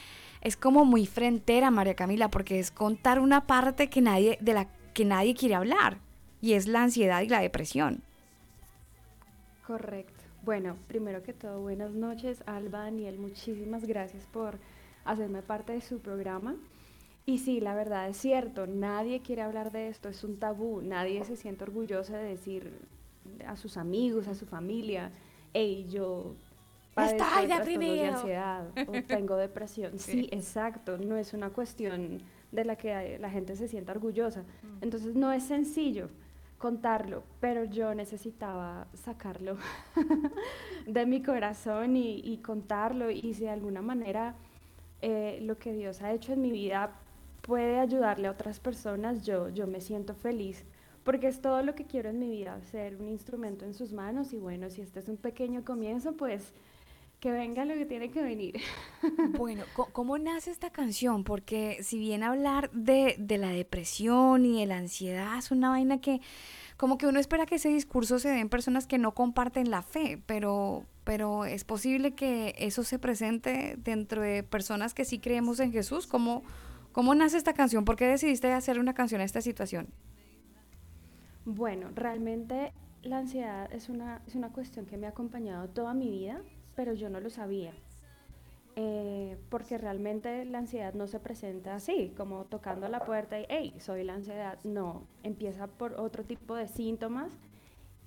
F: es como muy frentera, María Camila, porque es contar una parte que nadie, de la que nadie quiere hablar, y es la ansiedad y la depresión.
I: Correcto. Bueno, primero que todo, buenas noches, Alba, Daniel, muchísimas gracias por hacerme parte de su programa. Y sí, la verdad es cierto, nadie quiere hablar de esto, es un tabú, nadie se siente orgulloso de decir a sus amigos, a su familia, hey, yo
F: Estoy
I: de trastornos de
F: deprimido".
I: ansiedad o tengo depresión. Sí, exacto, no es una cuestión de la que la gente se sienta orgullosa. Entonces no es sencillo contarlo, pero yo necesitaba sacarlo de mi corazón y, y contarlo y si de alguna manera eh, lo que Dios ha hecho en mi vida puede ayudarle a otras personas, yo, yo me siento feliz porque es todo lo que quiero en mi vida, ser un instrumento en sus manos y bueno, si este es un pequeño comienzo, pues que venga lo que tiene que venir.
F: Bueno, co- ¿cómo nace esta canción? Porque si bien hablar de, de la depresión y de la ansiedad es una vaina que como que uno espera que ese discurso se dé en personas que no comparten la fe, pero, pero es posible que eso se presente dentro de personas que sí creemos en Jesús. ¿Cómo, cómo nace esta canción? ¿Por qué decidiste hacer una canción a esta situación?
I: Bueno, realmente la ansiedad es una, es una cuestión que me ha acompañado toda mi vida, pero yo no lo sabía. Eh, porque realmente la ansiedad no se presenta así, como tocando la puerta y, hey, soy la ansiedad. No, empieza por otro tipo de síntomas.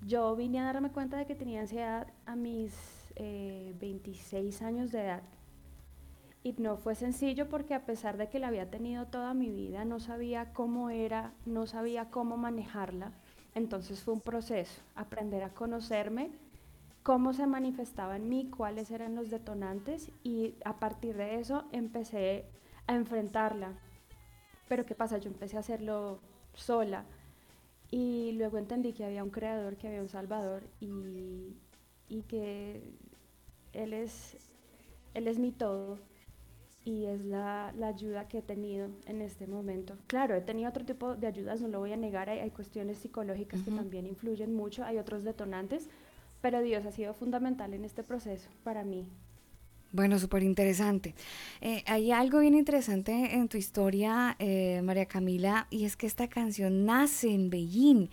I: Yo vine a darme cuenta de que tenía ansiedad a mis eh, 26 años de edad. Y no fue sencillo porque a pesar de que la había tenido toda mi vida, no sabía cómo era, no sabía cómo manejarla. Entonces fue un proceso, aprender a conocerme, cómo se manifestaba en mí, cuáles eran los detonantes y a partir de eso empecé a enfrentarla. Pero ¿qué pasa? Yo empecé a hacerlo sola y luego entendí que había un creador, que había un salvador y, y que él es, él es mi todo y es la, la ayuda que he tenido en este momento. Claro, he tenido otro tipo de ayudas, no lo voy a negar, hay, hay cuestiones psicológicas que también influyen mucho, hay otros detonantes, pero Dios ha sido fundamental en este proceso para mí.
F: Bueno, súper interesante. Eh, hay algo bien interesante en tu historia, eh, María Camila, y es que esta canción nace en Beijing.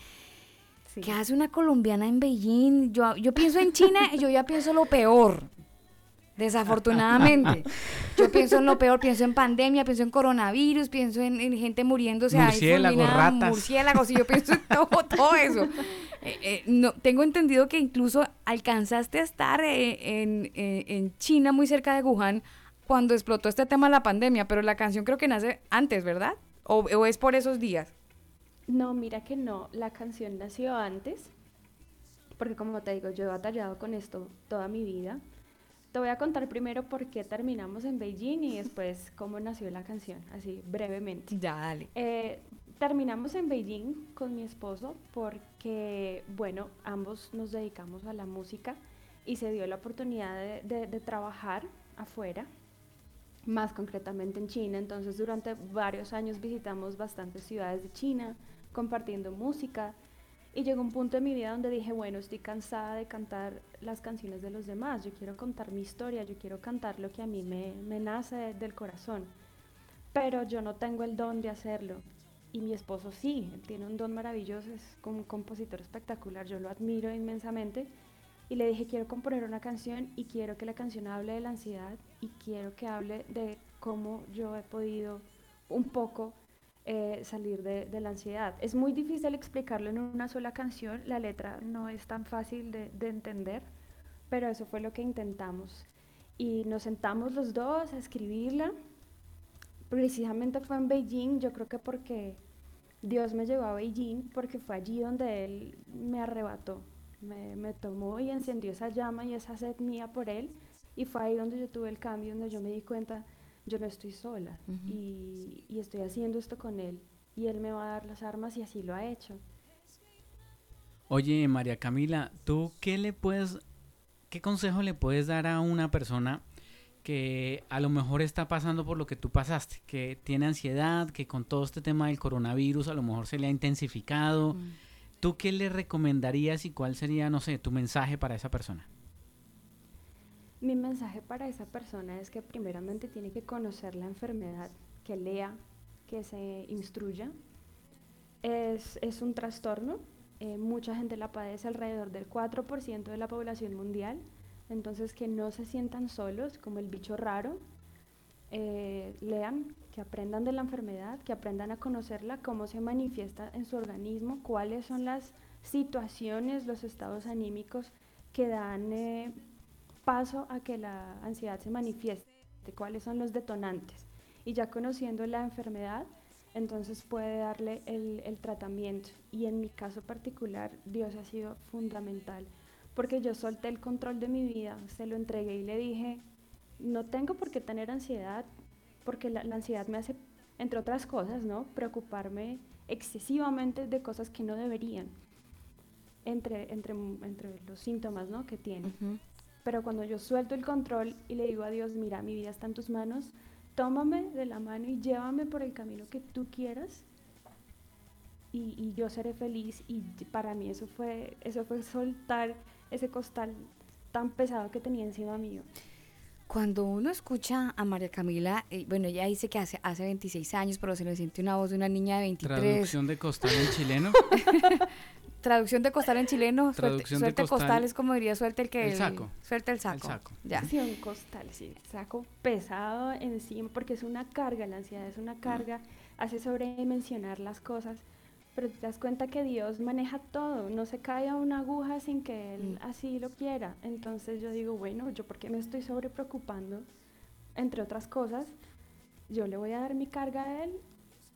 I: Sí.
F: ¿Qué hace una colombiana en Beijing? Yo, yo pienso en China y yo ya pienso lo peor. Desafortunadamente. Yo pienso en lo peor, pienso en pandemia, pienso en coronavirus, pienso en, en gente muriéndose ahí
G: Murciélagos, ratas.
F: murciélagos, y yo pienso en todo, todo eso. Eh, eh, no, tengo entendido que incluso alcanzaste a estar eh, en, eh, en China, muy cerca de Wuhan, cuando explotó este tema de la pandemia, pero la canción creo que nace antes, ¿verdad? ¿O, o es por esos días?
I: No, mira que no, la canción nació antes, porque como te digo, yo he batallado con esto toda mi vida. Te voy a contar primero por qué terminamos en Beijing y después cómo nació la canción, así brevemente.
F: Ya, dale.
I: Eh, terminamos en Beijing con mi esposo porque, bueno, ambos nos dedicamos a la música y se dio la oportunidad de, trabajar afuera, más concretamente en China. Entonces, durante varios años visitamos bastantes ciudades de China, compartiendo música. Y llegó un punto en mi vida donde dije, bueno, estoy cansada de cantar las canciones de los demás, yo quiero contar mi historia, yo quiero cantar lo que a mí me nace del corazón pero yo no tengo el don de hacerlo. Y mi esposo sí, él tiene un don maravilloso, es como un compositor espectacular, yo lo admiro inmensamente. y le dije, quiero componer una canción y quiero que la canción hable de la ansiedad y quiero que hable de cómo yo he podido un poco eh, salir de, de, la ansiedad. Es muy difícil explicarlo en una sola canción, la letra no es tan fácil de, de entender, pero eso fue lo que intentamos. Y nos sentamos los dos a escribirla. Precisamente fue en Beijing, yo creo que porque Dios me llevó a Beijing, porque fue allí donde Él me arrebató, me, me tomó y encendió esa llama y esa sed mía por Él. Y fue ahí donde yo tuve el cambio, donde yo me di cuenta yo no estoy sola uh -huh. y, y, estoy haciendo esto con él y él me va a dar las armas y así lo ha hecho.
G: Oye, María Camila, ¿tú qué le puedes, qué consejo le puedes dar a una persona que a lo mejor está pasando por lo que tú pasaste, que tiene ansiedad, que con todo este tema del coronavirus a lo mejor se le ha intensificado? ¿Tú qué le recomendarías y cuál sería, no sé, tu mensaje para esa persona?
I: Mi mensaje para esa persona es que primeramente tiene que conocer la enfermedad, que lea, que se instruya. Es, es un trastorno, eh, mucha gente la padece, alrededor del 4% de la población mundial, entonces que no se sientan solos como el bicho raro. Eh, lean, que aprendan de la enfermedad, que aprendan a conocerla, cómo se manifiesta en su organismo, cuáles son las situaciones, los estados anímicos que dan eh, paso a que la ansiedad se manifieste, cuáles son los detonantes. Y ya conociendo la enfermedad, entonces puede darle el, el, tratamiento. Y en mi caso particular, Dios ha sido fundamental, porque yo solté el control de mi vida, se lo entregué y le dije, no tengo por qué tener ansiedad, porque la, la ansiedad me hace, entre otras cosas, ¿no? preocuparme excesivamente de cosas que no deberían, entre, entre, entre los síntomas ¿no? que tiene. Uh -huh. Pero cuando yo suelto el control y le digo a Dios, mira, mi vida está en tus manos, tómame de la mano y llévame por el camino que tú quieras y, y, yo seré feliz. Y para mí eso fue, eso fue soltar ese costal tan pesado que tenía encima mío.
F: Cuando uno escucha a María Camila, eh, bueno, ella dice que hace, hace 26 años, pero se le siente una voz de una niña de 23.
G: ¿Traducción de costal en chileno?
F: Traducción de costal en chileno, Traducción suelte costal, costal, es como diría suelte el que...
G: El saco.
F: Suelte el saco.
G: El saco.
F: Ya.
I: Sí, un costal, sí. Saco pesado encima, porque es una carga, la ansiedad es una carga, mm. hace sobredimensionar las cosas, pero te das cuenta que Dios maneja todo, no se cae a una aguja sin que Él mm. así lo quiera. Entonces yo digo, bueno, yo por qué me estoy sobre preocupando, entre otras cosas, yo le voy a dar mi carga a Él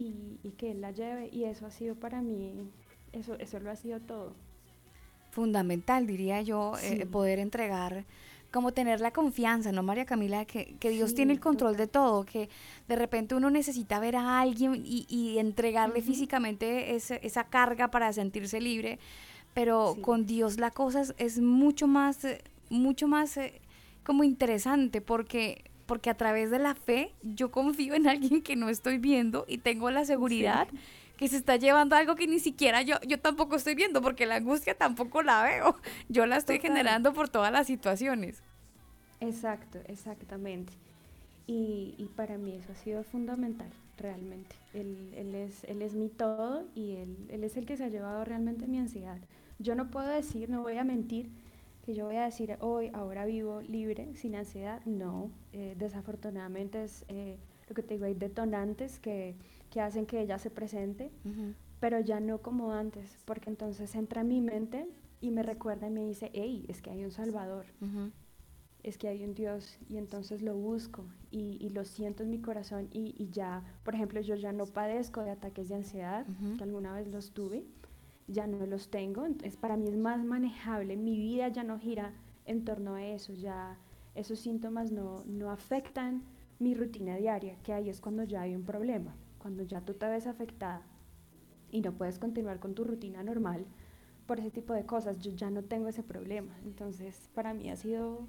I: y, y que Él la lleve, y eso ha sido para mí eso, eso lo ha sido todo.
F: Fundamental, diría yo, sí. eh, poder entregar, como tener la confianza, ¿no, María Camila? Que, que Dios sí, tiene el control total. de todo, que de repente uno necesita ver a alguien y, y entregarle uh -huh. físicamente ese, esa carga para sentirse libre, pero sí. con Dios la cosa es, es mucho más, mucho más eh, como interesante, porque porque a través de la fe yo confío en alguien que no estoy viendo y tengo la seguridad sí que se está llevando algo que ni siquiera yo, yo tampoco estoy viendo, porque la angustia tampoco la veo. Yo la estoy Total. generando por todas las situaciones.
I: Exacto, exactamente. Y, y, para mí eso ha sido fundamental, realmente. Él, él, es, él es mi todo y él, él es el que se ha llevado realmente mi ansiedad. Yo no puedo decir, no voy a mentir, que yo voy a decir hoy, ahora vivo libre, sin ansiedad. No, eh, desafortunadamente es eh, lo que te digo, hay detonantes que que hacen que ella se presente, uh -huh. pero ya no como antes, porque entonces entra en mi mente y me recuerda y me dice, hey, es que hay un Salvador, uh -huh. es que hay un Dios, y entonces lo busco y, y lo siento en mi corazón y, y, ya, por ejemplo, yo ya no padezco de ataques de ansiedad, uh -huh. que alguna vez los tuve, ya no los tengo, entonces para mí es más manejable, mi vida ya no gira en torno a eso, ya esos síntomas no, no afectan mi rutina diaria, que ahí es cuando ya hay un problema cuando ya tú te ves afectada y no puedes continuar con tu rutina normal por ese tipo de cosas, yo ya no tengo ese problema. Entonces, para mí ha sido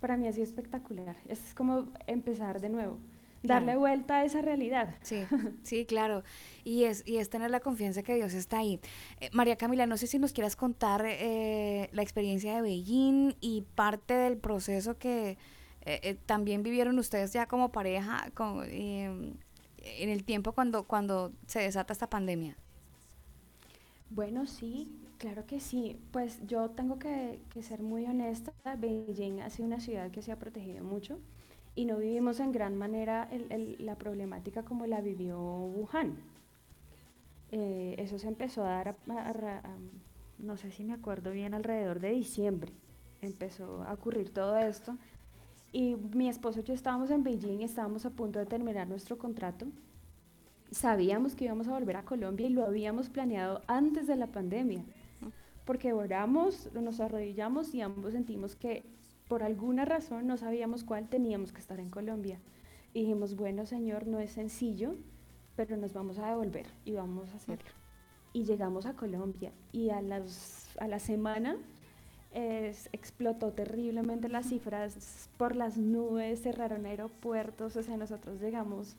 I: para mí ha sido espectacular. Es como empezar de nuevo, darle claro. vuelta a esa realidad.
F: Sí, sí, claro. Y es, y es tener la confianza que Dios está ahí. Eh, María Camila, no sé si nos quieras contar eh, la experiencia de Beijing y parte del proceso que eh, también vivieron ustedes ya como pareja con, em, en el tiempo cuando, cuando se desata esta pandemia?
I: Bueno, sí. Claro que sí, pues yo tengo que, ser muy honesta, Beijing ha sido una ciudad que se ha protegido mucho y no vivimos en gran manera la problemática como la vivió Wuhan. Eh, eso se empezó a dar, a- a- no sé si me acuerdo bien, alrededor de diciembre. Empezó a ocurrir todo esto. Y mi esposo y yo estábamos en Beijing, estábamos a punto de terminar nuestro contrato. Sabíamos que íbamos a volver a Colombia y lo habíamos planeado antes de la pandemia. Porque oramos, nos arrodillamos y ambos sentimos que por alguna razón, no sabíamos cuál, teníamos que estar en Colombia. Y dijimos, bueno, Señor, no es sencillo, pero nos vamos a devolver y vamos a hacerlo. Y llegamos a Colombia y a, las, a la semana es- explotó terriblemente las cifras por las nubes, cerraron aeropuertos, o sea, nosotros llegamos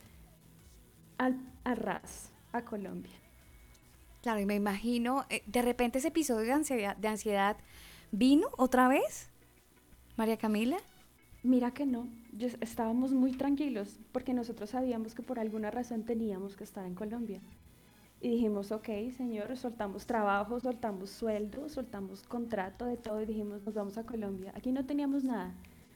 I: al, a ras, a Colombia.
F: Claro, y me imagino, eh, de repente ese episodio de ansiedad, de ansiedad vino otra vez, María Camila.
I: Mira que no, yo- estábamos muy tranquilos porque nosotros sabíamos que por alguna razón teníamos que estar en Colombia. Y dijimos, ok, señor, soltamos trabajo, soltamos sueldo, soltamos contrato, de todo, y dijimos, nos vamos a Colombia. Aquí no teníamos nada.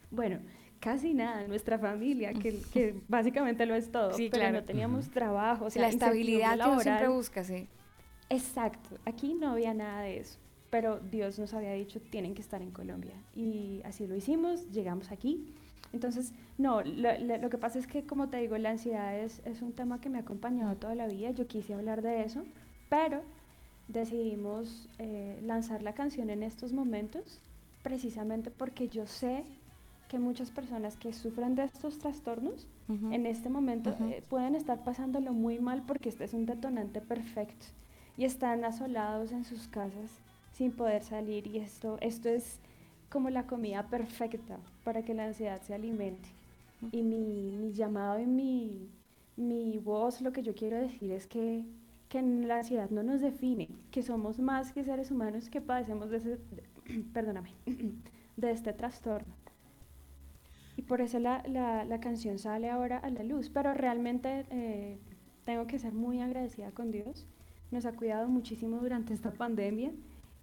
I: Bueno, casi nada, nuestra familia, que, que básicamente lo es todo,
F: Sí,
I: pero
F: claro.
I: no teníamos trabajo, o sea,
F: la estabilidad que
I: incertidumbre
F: uno siempre
I: laboral.
F: busca, sí.
I: Exacto, aquí no había nada de eso, pero Dios nos había dicho tienen que estar en Colombia y así lo hicimos, llegamos aquí. Entonces, no, lo, lo- que pasa es que como te digo, la ansiedad es, es un tema que me ha acompañado toda la vida, yo quise hablar de eso, pero decidimos eh, lanzar la canción en estos momentos precisamente porque yo sé que muchas personas que sufren de estos trastornos
F: Ujú.
I: en este momento
F: Ujú.
I: eh, pueden estar pasándolo muy mal porque este es un detonante perfecto y están asolados en sus casas sin poder salir y esto, esto es como la comida perfecta para que la ansiedad se alimente. Y mi, mi llamado y mi, mi voz, lo que yo quiero decir es que, que la ansiedad no nos define, que somos más que seres humanos que padecemos de, ese, de- perdóname, de este trastorno. Y por eso la, la, la canción sale ahora a la luz. Pero realmente eh, tengo que ser muy agradecida con Dios. Nos ha cuidado muchísimo durante esta pandemia.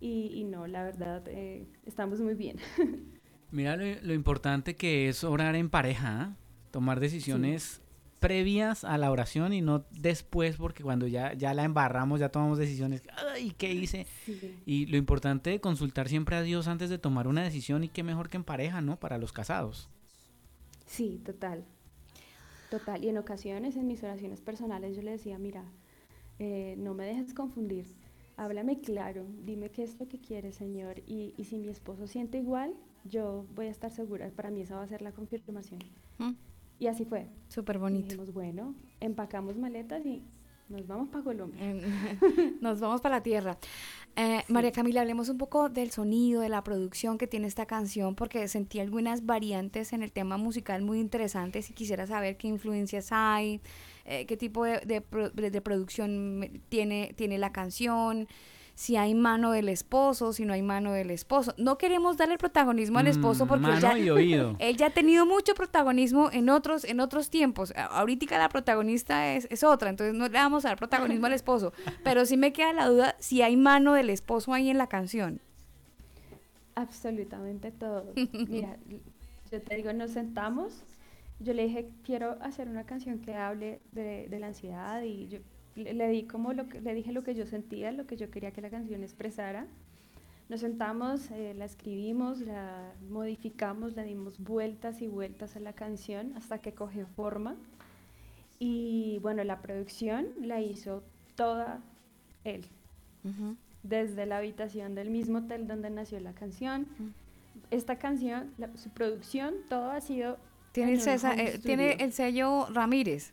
I: Y, y no, la verdad, eh, estamos muy bien.
G: Mira lo, lo importante que es orar en pareja, ¿ah? tomar decisiones previas a la oración y no después, porque cuando ya, ya la embarramos, ya tomamos decisiones, ay, ¿qué hice?
I: Sí.
G: Y lo importante de consultar siempre a Dios antes de tomar una decisión y qué mejor que en pareja, ¿no? Para los casados.
I: Sí, total. Total. Y en ocasiones, en mis oraciones personales, yo le decía, mira, eh, no me dejes confundir. Háblame claro, dime qué es lo que quieres, Señor. Y, y si mi esposo siente igual, yo voy a estar segura. Para mí esa va a ser la confirmación.
F: Mm,
I: Y así fue.
F: Súper bonito.
I: dijimos, bueno, empacamos maletas y nos vamos para Colombia.
F: Nos vamos para la tierra. Eh, María Camila, hablemos un poco del sonido, de la producción que tiene esta canción, porque sentí algunas variantes en el tema musical muy interesantes y quisiera saber qué influencias hay, eh, qué tipo de, de pro- de- producción tiene, tiene la canción, si hay mano del esposo, si no hay mano del esposo. No queremos darle protagonismo al esposo
G: Mm,
F: porque
G: mano
F: ya,
G: y oído.
F: él ya ha tenido mucho protagonismo en otros, en otros tiempos. Ahorita la protagonista es, es otra, entonces no le vamos a dar protagonismo al esposo. Pero sí me queda la duda si hay mano del esposo ahí en la canción.
I: Absolutamente todo. Mira, yo te digo, nos sentamos. Yo le dije, quiero hacer una canción que hable de, de la ansiedad y yo le, le di como lo que, le dije lo que yo sentía, lo que yo quería que la canción expresara. Nos sentamos, eh, la escribimos, la modificamos, le dimos vueltas y vueltas a la canción hasta que cogió forma. Y bueno, la producción la hizo toda él desde la habitación del mismo hotel donde nació la canción. Esta canción, la- su producción, todo ha sido...
F: Tiene
I: en
F: el, César- eh, tiene el sello Ramírez.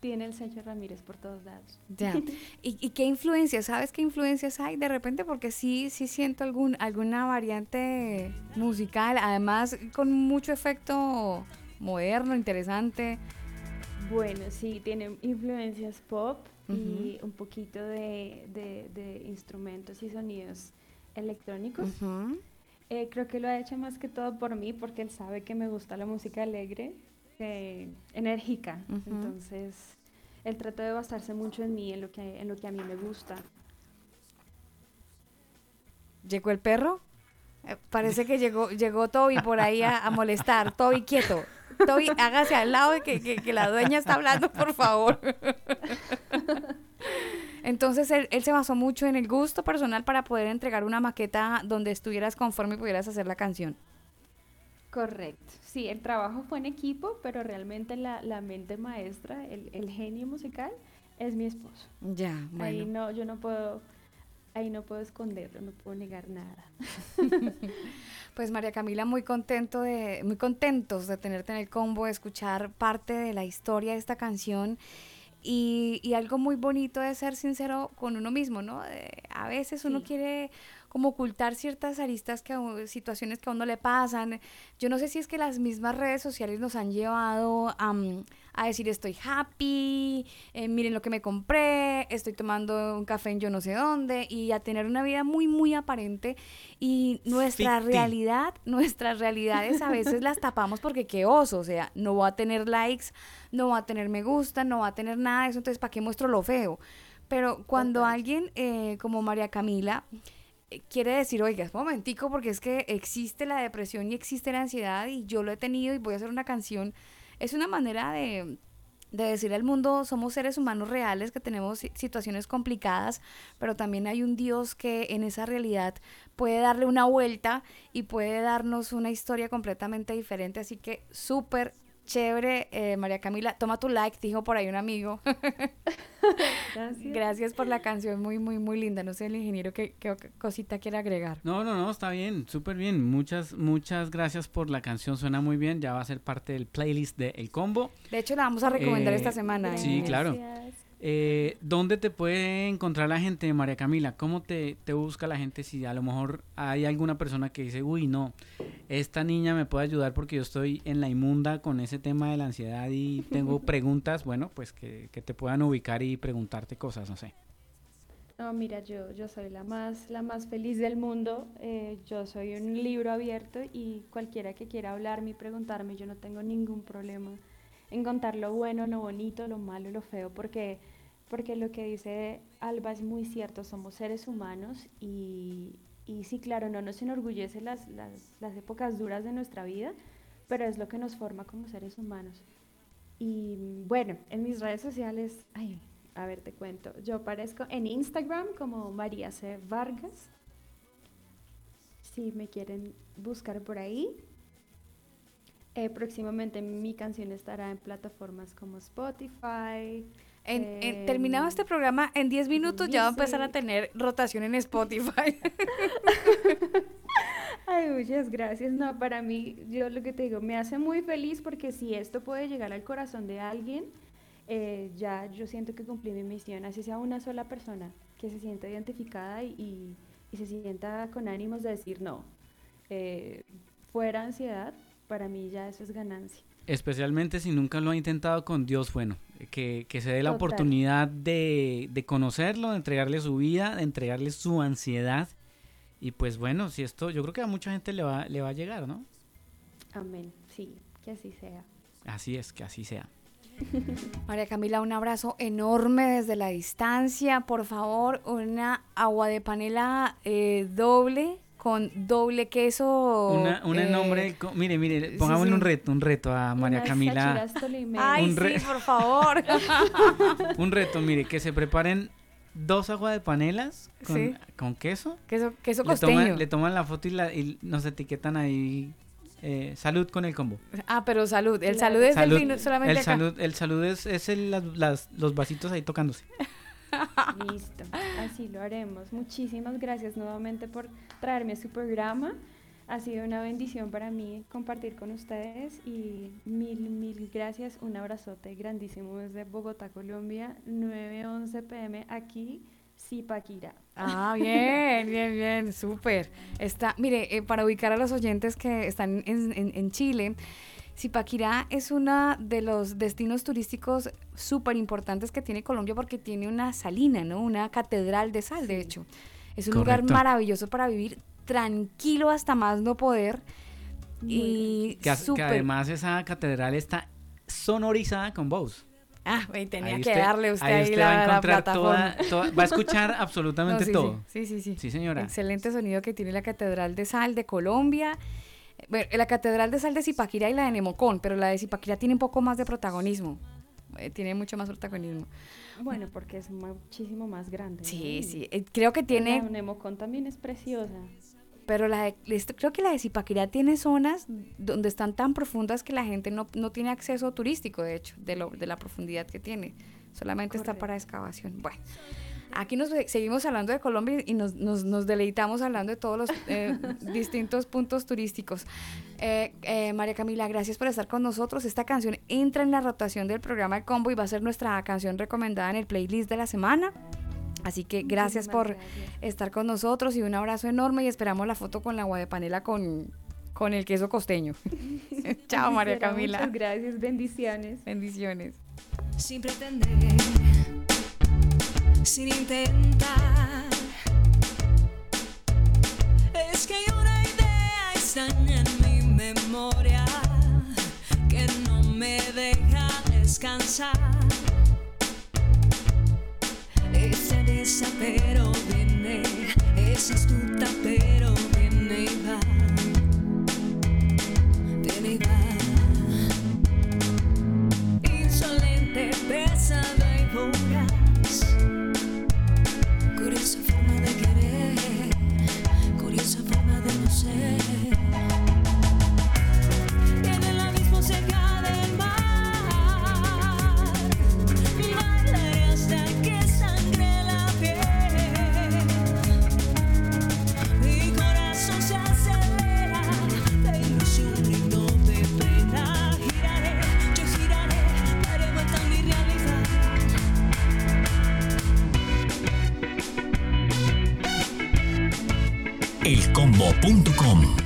I: Tiene el sello Ramírez por todos lados.
F: Ya. ¿Y, y qué influencias? ¿Sabes qué influencias hay de repente? Porque sí, sí siento algún, alguna variante musical, además con mucho efecto moderno, interesante.
I: Bueno, sí, tiene influencias pop y un poquito de, de- de instrumentos y sonidos electrónicos. Eh, creo que lo ha hecho más que todo por mí, porque él sabe que me gusta la música alegre, eh, enérgica. Entonces, él trata de basarse mucho en mí, en lo que, en lo que a mí me gusta.
F: ¿Llegó el perro? Eh, parece que llegó, llegó Toby por ahí a, a molestar. Toby, quieto. Toby, hágase al lado de que, que- que la dueña está hablando, por favor. Entonces él, él se basó mucho en el gusto personal para poder entregar una maqueta donde estuvieras conforme y pudieras hacer la canción.
I: Correcto. Sí, el trabajo fue en equipo, pero realmente la, la mente maestra, el, el genio musical, es mi esposo.
F: Ya,
I: Ahí
F: bueno.
I: no, yo no puedo, ahí no puedo esconderlo, no puedo negar nada.
F: Pues María Camila, muy contento de, muy contentos de tenerte en el combo, de escuchar parte de la historia de esta canción. Y, y algo muy bonito de ser sincero con uno mismo, ¿no? De- a veces uno
I: Sí.
F: quiere como ocultar ciertas aristas, que a situaciones que a uno le pasan. Yo no sé si es que las mismas redes sociales nos han llevado a, a decir estoy happy, eh, miren lo que me compré, estoy tomando un café en yo no sé dónde, y a tener una vida muy, muy aparente. Y nuestra
G: Ficti.
F: realidad, nuestras realidades a veces las tapamos porque qué oso, o sea, no va a tener likes, no va a tener me gusta, no va a tener nada de eso, entonces ¿para qué muestro lo feo? Pero cuando alguien eh, como María Camila eh, quiere decir, oiga, es momentico porque es que existe la depresión y existe la ansiedad y yo lo he tenido y voy a hacer una canción, es una manera de de decirle al mundo, somos seres humanos reales que tenemos si- situaciones complicadas, pero también hay un Dios que en esa realidad puede darle una vuelta y puede darnos una historia completamente diferente. Así que súper chévere, eh, María Camila. Toma tu like, dijo por ahí un amigo.
I: Gracias.
F: Gracias por la canción, muy, muy, muy linda. No sé el ingeniero qué, qué cosita quiere agregar.
G: No, no, no, está bien, súper bien. Muchas, muchas gracias por la canción, suena muy bien. Ya va a ser parte del playlist de El Combo.
F: De hecho, la vamos a recomendar
G: Eh,
F: esta semana.
G: sí,
F: eh.
G: claro. Eh, ¿Dónde te puede encontrar la gente, María Camila? ¿Cómo te, te busca la gente si a lo mejor hay alguna persona que dice, uy, no, esta niña me puede ayudar porque yo estoy en la inmunda con ese tema de la ansiedad y tengo preguntas? Bueno, pues que, que te puedan ubicar y preguntarte cosas, no sé.
I: No, mira, yo, yo soy la más, la más feliz del mundo. eh, yo soy un libro abierto y cualquiera que quiera hablarme y preguntarme, yo no tengo ningún problema en contar lo bueno, lo bonito, lo malo, lo feo, porque, porque lo que dice Alba es muy cierto, somos seres humanos y, y sí, claro, no nos enorgullece las, las, las épocas duras de nuestra vida, pero es lo que nos forma como seres humanos. Y bueno, en mis redes sociales, ay, a ver, te cuento. Yo aparezco en Instagram como María C. Vargas. Si me quieren buscar por ahí. Eh, próximamente mi canción estará en plataformas como Spotify.
F: En, en- terminado este programa, en 10 minutos ya va a empezar a tener rotación en Spotify.
I: Ay, muchas gracias. No, para mí, yo lo que te digo, me hace muy feliz porque si esto puede llegar al corazón de alguien, eh, ya yo siento que cumplí mi misión, así sea una sola persona que se sienta identificada y, y- y se sienta con ánimos de decir no. Eh, fuera ansiedad, para mí ya eso es ganancia.
G: Especialmente si nunca lo ha intentado con Dios, bueno, que, que se dé la
I: Total.
G: oportunidad de, de conocerlo, de entregarle su vida, de entregarle su ansiedad. Y pues bueno, si esto, yo creo que a mucha gente le va, le va a llegar, ¿no?
I: Amén. Sí, que así sea.
G: Así es, que así sea.
F: María Camila, un abrazo enorme desde la distancia. Por favor, una agua de panela eh, doble con doble queso.
G: Una, una en
F: eh,
G: nombre, mire, mire, pongámosle
F: sí.
G: un reto, un reto a María Camila.
F: Ay,
G: Un
F: sí, por favor.
G: Un reto, mire, que se preparen dos aguas de panelas con,
F: Sí.
G: con queso.
F: queso queso
G: Le
F: costeño.
G: toman, le toman la foto y, la, y nos etiquetan ahí. eh, salud con el combo.
F: Ah, pero salud. El
I: Claro.
F: salud es
G: Salud,
F: el vino solamente
G: el
F: acá.
G: salud, el salud es, es el- las- las- los vasitos ahí tocándose.
I: Listo, así lo haremos. Muchísimas gracias nuevamente por traerme a su programa. Ha sido una bendición para mí compartir con ustedes y mil, mil gracias. Un abrazote grandísimo desde Bogotá, Colombia, 9.11 pm aquí, Zipaquirá.
F: Ah, bien, bien, bien, súper. Está, mire, eh, para ubicar a los oyentes que están en, en- en Chile, Zipaquirá es uno de los destinos turísticos súper importantes que tiene Colombia porque tiene una salina, ¿no? Una catedral de sal, de hecho. Es un lugar maravilloso para vivir, tranquilo hasta más no poder. Y
G: Que, además esa catedral está sonorizada con voz.
F: Ah, me tenía
G: Ahí
F: que
G: usted-
F: darle usted
G: ahí
F: la,
G: va a encontrar
F: plataforma.
G: toda- toda- va a escuchar
F: No,
G: absolutamente
F: sí,
G: todo.
F: Sí, sí, sí.
G: Sí, señora.
F: Excelente sonido que tiene la Catedral de Sal de Colombia. Bueno, la Catedral de Sal de Zipaquirá y la de Nemocón, pero la de Zipaquirá tiene un poco más de protagonismo. Eh, tiene mucho más protagonismo.
J: Bueno, porque es muchísimo más grande.
F: Sí,
J: ¿no?
F: sí. eh, creo que tiene,
J: La Nemocón también es preciosa.
F: pero la de- creo que la de Zipaquirá tiene zonas donde están tan profundas que la gente no, no tiene acceso turístico, de hecho, de, lo, de la profundidad que tiene. Solamente está para excavación. Bueno, aquí nos se- seguimos hablando de Colombia y nos, nos- nos deleitamos hablando de todos los eh, distintos puntos turísticos. Eh, eh, María Camila, gracias por estar con nosotros. Esta canción entra en la rotación del programa El Combo y va a ser nuestra canción recomendada en el playlist de la semana. Así que gracias
J: Muchísimas
F: por
J: gracias.
F: estar con nosotros y un abrazo enorme y esperamos la foto con la agua de panela con, con el queso costeño. Chao María Camila.
J: Muchas gracias, bendiciones.
F: Bendiciones.
I: sin pretender, sin intentar. Es que hay una idea extraña en mi memoria que no me deja descansar. Es teresa pero viene, es astuta pero viene y va, viene y va insolente, pesada
D: elcombo.com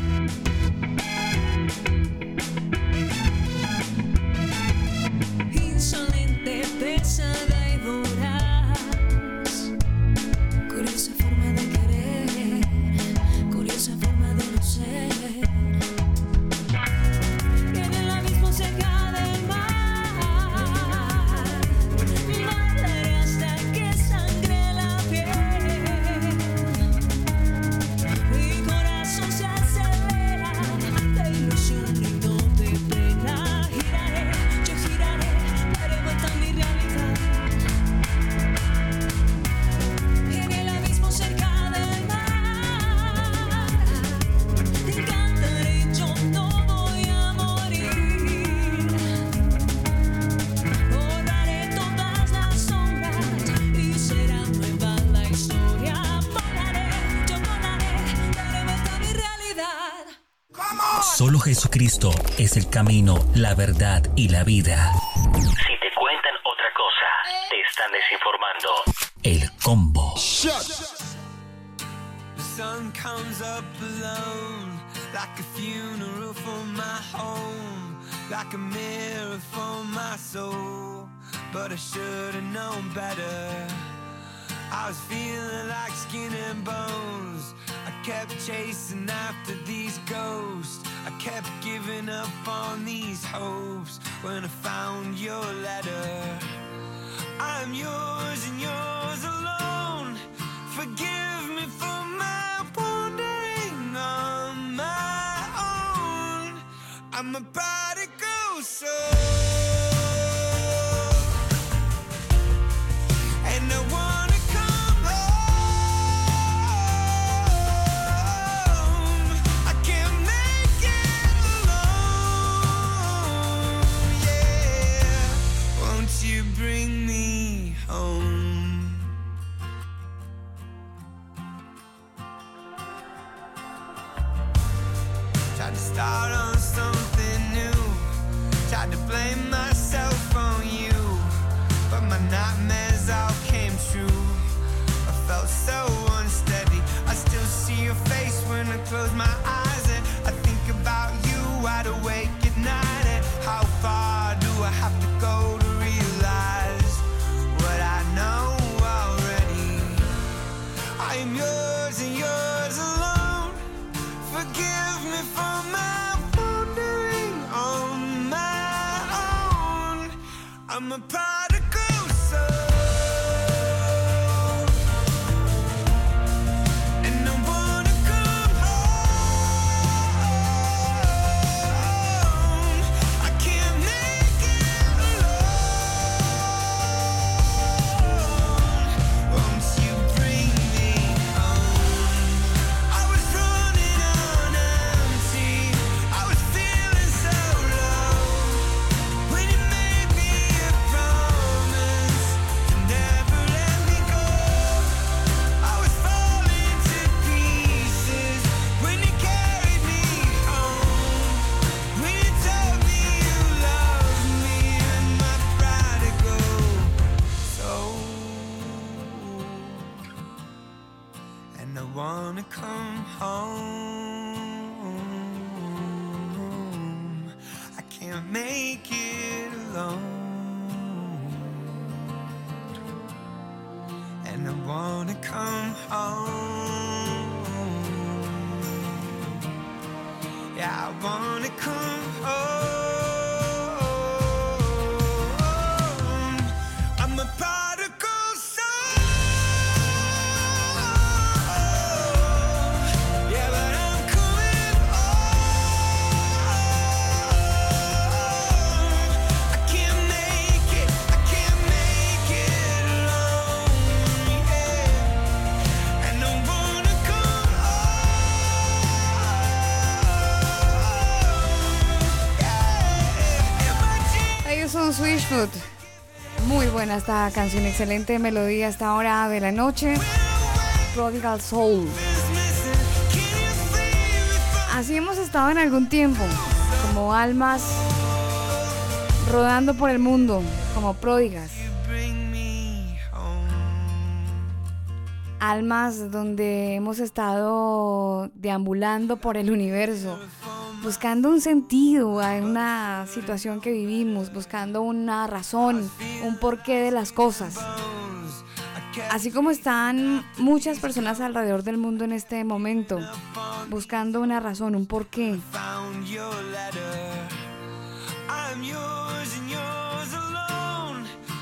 D: camino, la verdad y la vida. Si te cuentan otra cosa, te están desinformando. El combo.
K: The sun comes up alone, like a funeral for my home, like a mirror for my soul. But I should have known better. I was feeling like skin and bones. I kept chasing after these ghosts. Kept giving up on these hopes when I found your letter. I'm yours and yours alone. Forgive me for my wandering on my own. I'm a prodigal soul.
F: Esta canción, excelente melodía a esta hora de la noche. Prodigal Soul. Así hemos estado en algún tiempo, como almas rodando por el mundo, como pródigas. Almas donde hemos estado deambulando por el universo, buscando un sentido a una situación que vivimos, buscando una razón, un porqué de las cosas. Así como están muchas personas alrededor del mundo en este momento, buscando una razón, un porqué.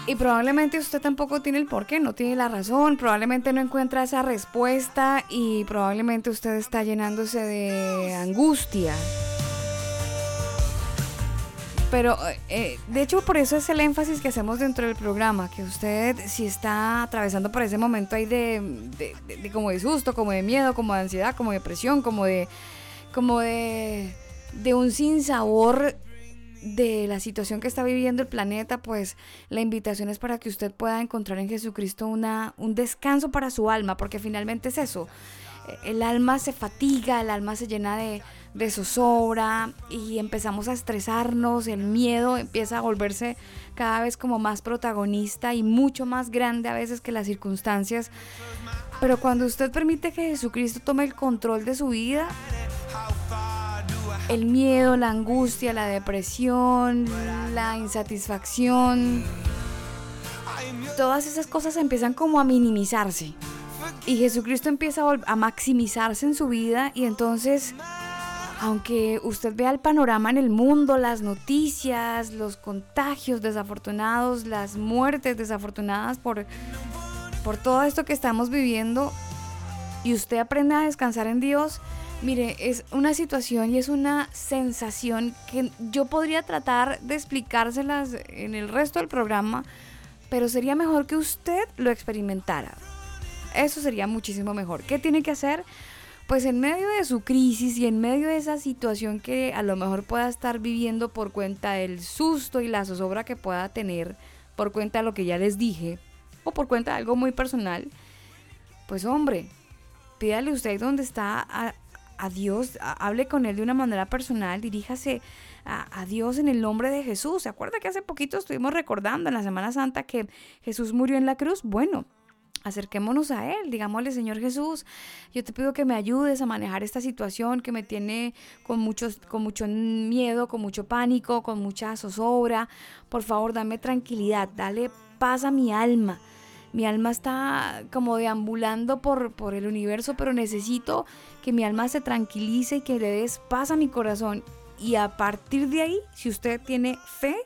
F: Y probablemente usted tampoco tiene el porqué, no tiene la razón, probablemente no encuentra esa respuesta y probablemente usted está llenándose de angustia. Pero eh, de hecho por eso es el énfasis que hacemos dentro del programa, que usted si está atravesando por ese momento ahí de, de- como de susto, como de miedo, como de ansiedad, como de depresión, como de, como de, de un sinsabor de la situación que está viviendo el planeta, pues la invitación es para que usted pueda encontrar en Jesucristo una, un descanso para su alma, porque finalmente es eso. Eh, El alma se fatiga, el alma se llena de, de zozobra y empezamos a estresarnos, el miedo empieza a volverse cada vez como más protagonista y mucho más grande a veces que las circunstancias. Pero cuando usted permite que Jesucristo tome el control de su vida, el miedo, la angustia, la depresión, la insatisfacción, todas esas cosas empiezan como a minimizarse. Y Jesucristo empieza a, maximizarse en su vida y entonces, aunque usted vea el panorama en el mundo, las noticias, los contagios desafortunados, las muertes desafortunadas por, por todo esto que estamos viviendo, y usted aprende a descansar en Dios, mire, es una situación y es una sensación que yo podría tratar de explicárselas en el resto del programa, pero sería mejor que usted lo experimentara. Eso sería muchísimo mejor. ¿Qué tiene que hacer? Pues en medio de su crisis y en medio de esa situación que a lo mejor pueda estar viviendo por cuenta del susto y la zozobra que pueda tener, por cuenta de lo que ya les dije, o por cuenta de algo muy personal, pues hombre, pídale usted donde está a, Dios, hable con Él de una manera personal, diríjase a, a Dios en el nombre de Jesús. ¿Se acuerda que hace poquito estuvimos recordando en la Semana Santa que Jesús murió en la cruz? Bueno. Acerquémonos a Él, digámosle, Señor Jesús, yo te pido que me ayudes a manejar esta situación que me tiene con, muchos, con mucho miedo, con mucho pánico, con mucha zozobra. Por favor, dame tranquilidad, dale paz a mi alma. Mi alma está como deambulando por, por el universo, pero necesito que mi alma se tranquilice y que le des paz a mi corazón. Y a partir de ahí, si usted tiene fe,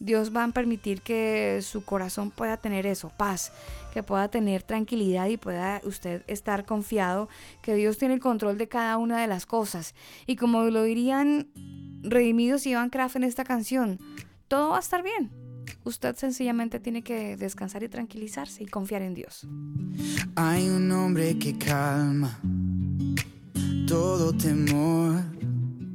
F: Dios va a permitir que su corazón pueda tener eso, paz, que pueda tener tranquilidad y pueda usted estar confiado que Dios tiene el control de cada una de las cosas. Y como lo dirían Redimidos y Iván Kraft en esta canción, todo va a estar bien. Usted sencillamente tiene que descansar y tranquilizarse y confiar en Dios.
L: Hay un hombre que calma todo temor,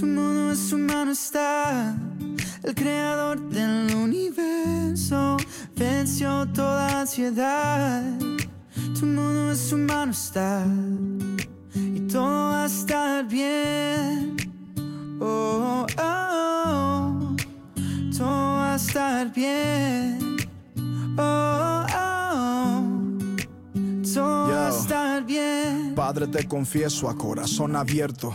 L: Tu mundo en su mano está. El creador del universo venció toda ansiedad. Tu mundo en su mano está. Y todo va a estar bien. Oh, oh, oh. Todo va a estar bien. Oh, oh. Todo va a estar bien.
M: Padre, te confieso a corazón abierto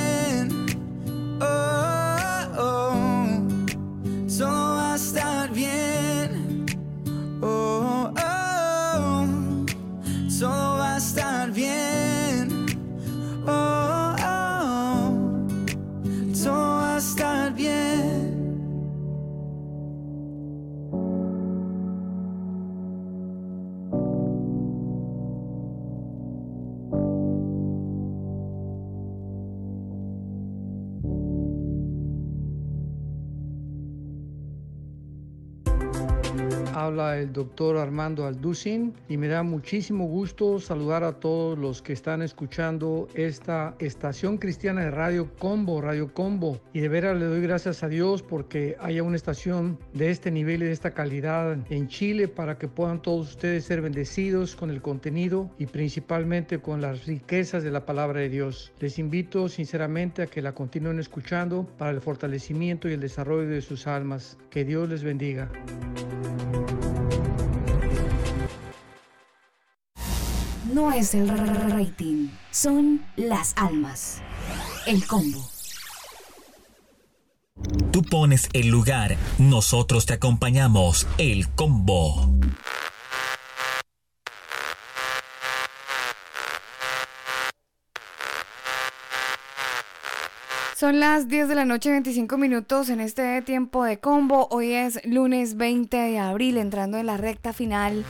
N: Habla el doctor Armando Alducin y me da muchísimo gusto saludar a todos los que están escuchando esta estación cristiana de Radio Combo, Radio Combo. Y de veras le doy gracias a Dios porque haya una estación de este nivel y de esta calidad en Chile para que puedan todos ustedes ser bendecidos con el contenido y principalmente con las riquezas de la palabra de Dios. Les invito sinceramente a que la continúen escuchando para el fortalecimiento y el desarrollo de sus almas. Que Dios les bendiga.
F: No es el rating, son las almas. El combo.
A: Tú pones el lugar, nosotros te acompañamos. El combo.
F: Son las 10 de la noche, 25 minutos en este tiempo de combo. Hoy es lunes 20 de abril, entrando en la recta final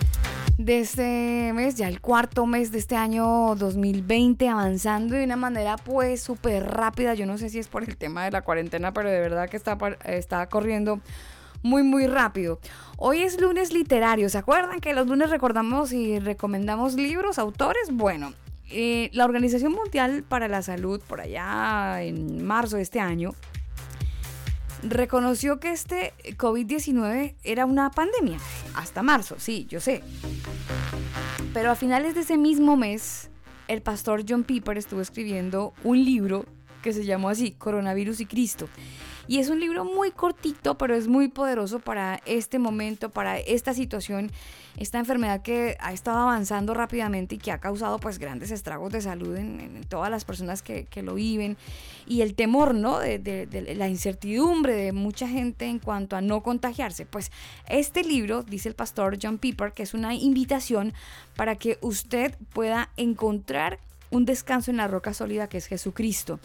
F: de este mes, ya el cuarto mes de este año 2020, avanzando de una manera pues súper rápida. Yo no sé si es por el tema de la cuarentena, pero de verdad que está, está corriendo muy muy rápido. Hoy es lunes literario, ¿se acuerdan que los lunes recordamos y recomendamos libros, autores? Bueno, eh, la Organización Mundial para la Salud, por allá en marzo de este año, reconoció que este COVID-19 era una pandemia. Hasta marzo, sí, yo sé. Pero a finales de ese mismo mes, el pastor John Piper estuvo escribiendo un libro que se llamó así, Coronavirus y Cristo. Y es un libro muy cortito, pero es muy poderoso para este momento, para esta situación, esta enfermedad que ha estado avanzando rápidamente y que ha causado pues grandes estragos de salud en, en todas las personas que, que lo viven. Y el temor, ¿no? De, de- de la incertidumbre de mucha gente en cuanto a no contagiarse. Pues este libro, dice el pastor John Piper, que es una invitación para que usted pueda encontrar un descanso en la roca sólida que es Jesucristo.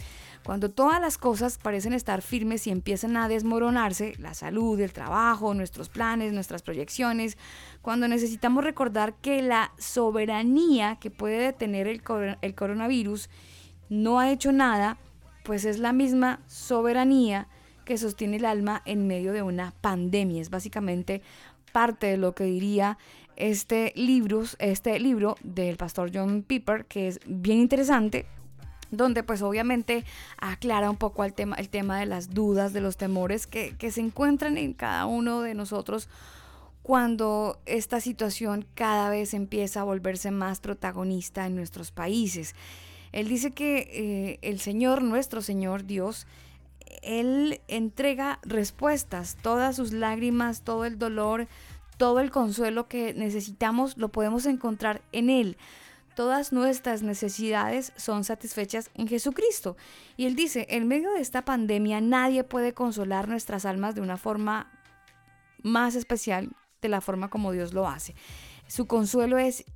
F: Cuando todas las cosas parecen estar firmes y empiezan a desmoronarse, la salud, el trabajo, nuestros planes, nuestras proyecciones, cuando necesitamos recordar que la soberanía que puede detener el, el coronavirus no ha hecho nada, pues es la misma soberanía que sostiene el alma en medio de una pandemia. Es básicamente parte de lo que diría este libro, este libro del pastor John Piper, que es bien interesante donde pues obviamente aclara un poco el tema, el tema de las dudas, de los temores que, se encuentran en cada uno de nosotros cuando esta situación cada vez empieza a volverse más protagonista en nuestros países. Él dice que eh, el Señor, nuestro Señor Dios, Él entrega respuestas, todas sus lágrimas, todo el dolor, todo el consuelo que necesitamos lo podemos encontrar en Él. Todas nuestras necesidades son satisfechas en Jesucristo. Y Él dice, en medio de esta pandemia nadie puede consolar nuestras almas de una forma más especial de la forma como Dios lo hace. Su consuelo es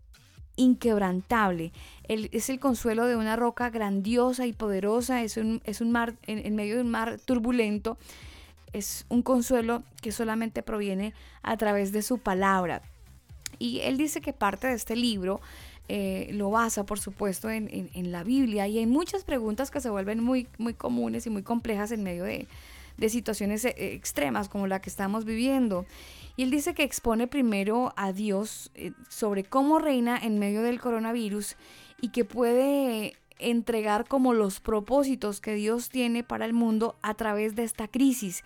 F: inquebrantable. es el consuelo de una roca grandiosa y poderosa. Es un, es un mar en medio de un mar turbulento. Es un consuelo que solamente proviene a través de su palabra. Y él dice que parte de este libro eh, lo basa, por supuesto, en, en- la Biblia y hay muchas preguntas que se vuelven muy, muy comunes y muy complejas en medio de, de situaciones eh, extremas como la que estamos viviendo. Y él dice que expone primero a Dios eh, sobre cómo reina en medio del coronavirus y que puede entregar como los propósitos que Dios tiene para el mundo a través de esta crisis.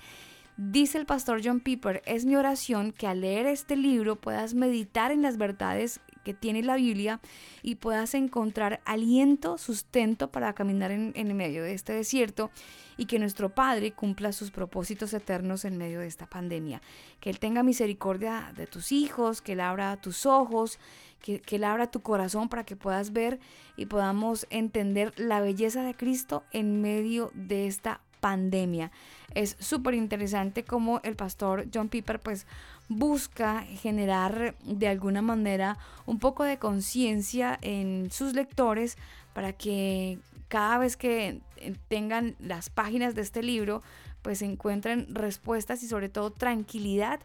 F: Dice el pastor John Piper, es mi oración que al leer este libro puedas meditar en las verdades que tiene la Biblia y puedas encontrar aliento, sustento para caminar en, medio de este desierto y que nuestro Padre cumpla sus propósitos eternos en medio de esta pandemia. Que Él tenga misericordia de tus hijos, que Él abra tus ojos, que, que Él abra tu corazón para que puedas ver y podamos entender la belleza de Cristo en medio de esta pandemia. Es súper interesante cómo el pastor John Piper pues busca generar de alguna manera un poco de conciencia en sus lectores para que cada vez que eh, tengan las páginas de este libro pues encuentren respuestas y sobre todo tranquilidad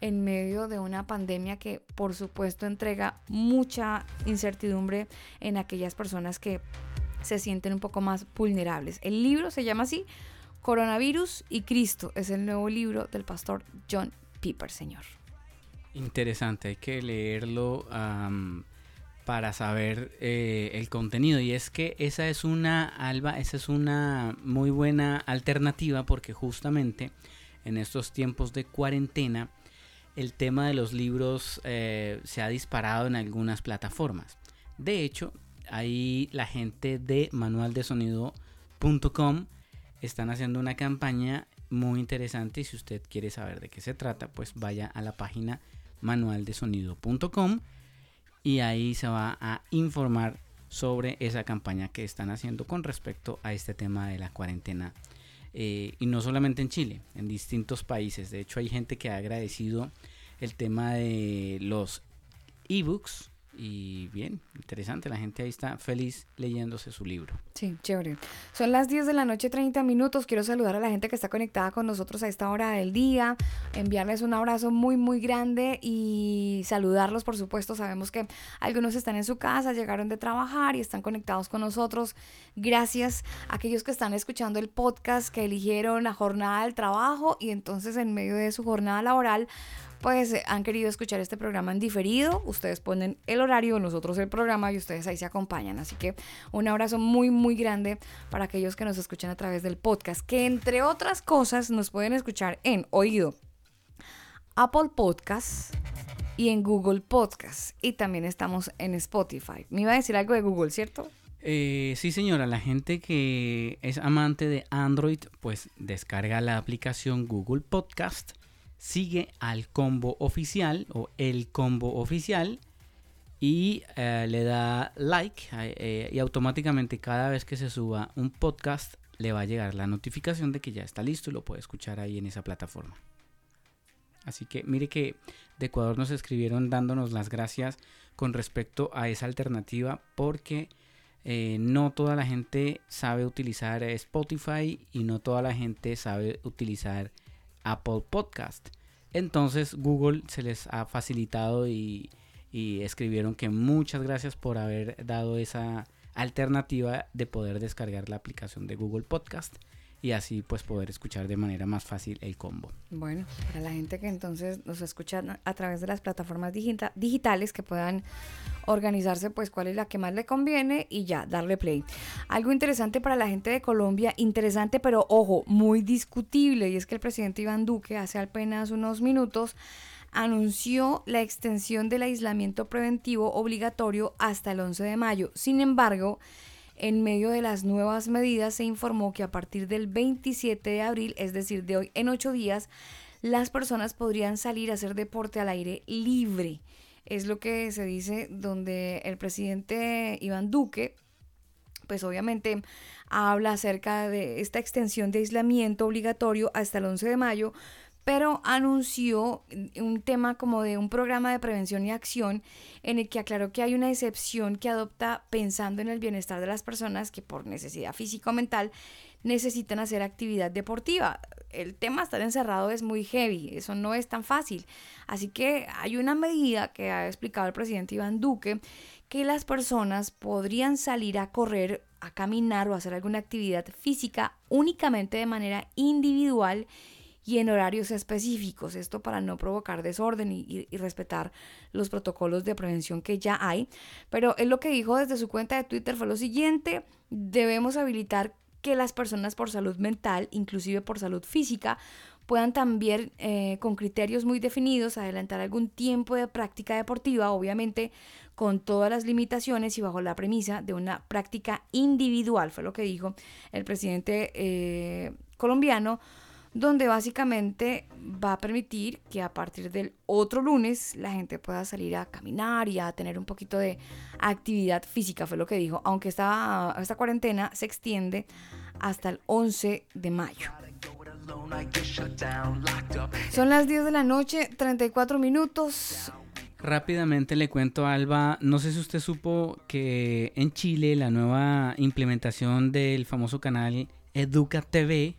F: en medio de una pandemia que por supuesto entrega mucha incertidumbre en aquellas personas que se sienten un poco más vulnerables. El libro se llama así, Coronavirus y Cristo. Es el nuevo libro del pastor John Piper, señor.
G: Interesante, hay que leerlo para saber eh, el contenido. Y es que esa es una, Alba, esa es una muy buena alternativa porque justamente en estos tiempos de cuarentena el tema de los libros eh, se ha disparado en algunas plataformas. De hecho, ahí la gente de manualdesonido.com están haciendo una campaña muy interesante y si usted quiere saber de qué se trata, pues vaya a la página manualdesonido.com y ahí se va a informar sobre esa campaña que están haciendo con respecto a este tema de la cuarentena. Eh, y no solamente en Chile, en distintos países. De hecho, hay gente que ha agradecido el tema de los ebooks. Y bien, interesante, la gente ahí está feliz leyéndose su libro.
F: Sí, chévere. Son las 10 de la noche, 30 minutos. Quiero saludar a la gente que está conectada con nosotros a esta hora del día, enviarles un abrazo muy, muy grande y saludarlos, por supuesto. Sabemos que algunos están en su casa, llegaron de trabajar y están conectados con nosotros. Gracias a aquellos que están escuchando el podcast, que eligieron la jornada del trabajo y entonces en medio de su jornada laboral pues eh, han querido escuchar este programa en diferido. Ustedes ponen el horario, nosotros el programa y ustedes ahí se acompañan. Así que un abrazo muy, muy grande para aquellos que nos escuchan a través del podcast, que entre otras cosas nos pueden escuchar en oído, Apple Podcast y en Google Podcast. Y también estamos en Spotify. Me iba a decir algo de Google, ¿cierto?
G: Eh, sí, señora, la gente que es amante de Android, pues descarga la aplicación Google Podcast, sigue al combo oficial o el combo oficial y eh, le da like eh, y automáticamente cada vez que se suba un podcast le va a llegar la notificación de que ya está listo y lo puede escuchar ahí en esa plataforma. Así que mire que de Ecuador nos escribieron dándonos las gracias con respecto a esa alternativa porque eh, no toda la gente sabe utilizar Spotify y no toda la gente sabe utilizar Apple Podcast. Entonces Google se les ha facilitado y, escribieron que muchas gracias por haber dado esa alternativa de poder descargar la aplicación de Google Podcast y así pues poder escuchar de manera más fácil el combo.
F: Bueno, para la gente que entonces nos escucha a través de las plataformas digita- digitales que puedan organizarse, pues cuál es la que más le conviene y ya, darle play. Algo interesante para la gente de Colombia, interesante pero ojo, muy discutible, y es que el presidente Iván Duque hace apenas unos minutos anunció la extensión del aislamiento preventivo obligatorio hasta el 11 de mayo. Sin embargo, en medio de las nuevas medidas se informó que a partir del 27 de abril, es decir, de hoy en ocho días, las personas podrían salir a hacer deporte al aire libre. Es lo que se dice donde el presidente Iván Duque, pues obviamente habla acerca de esta extensión de aislamiento obligatorio hasta el 11 de mayo, pero anunció un tema como de un programa de prevención y acción en el que aclaró que hay una excepción que adopta pensando en el bienestar de las personas que por necesidad física o mental necesitan hacer actividad deportiva. El tema estar encerrado es muy heavy, eso no es tan fácil. Así que hay una medida que ha explicado el presidente Iván Duque que las personas podrían salir a correr, a caminar o hacer alguna actividad física únicamente de manera individual y en horarios específicos, esto para no provocar desorden y, respetar los protocolos de prevención que ya hay. Pero él lo que dijo desde su cuenta de Twitter fue lo siguiente, debemos habilitar que las personas por salud mental, inclusive por salud física, puedan también eh, con criterios muy definidos adelantar algún tiempo de práctica deportiva, obviamente con todas las limitaciones y bajo la premisa de una práctica individual, fue lo que dijo el presidente eh, colombiano, donde básicamente va a permitir que a partir del otro lunes la gente pueda salir a caminar y a tener un poquito de actividad física, fue lo que dijo, aunque esta, esta cuarentena se extiende hasta el 11 de mayo. Son las 10 de la noche, 34 minutos.
G: Rápidamente le cuento a Alba, no sé si usted supo que en Chile la nueva implementación del famoso canal Educa TV,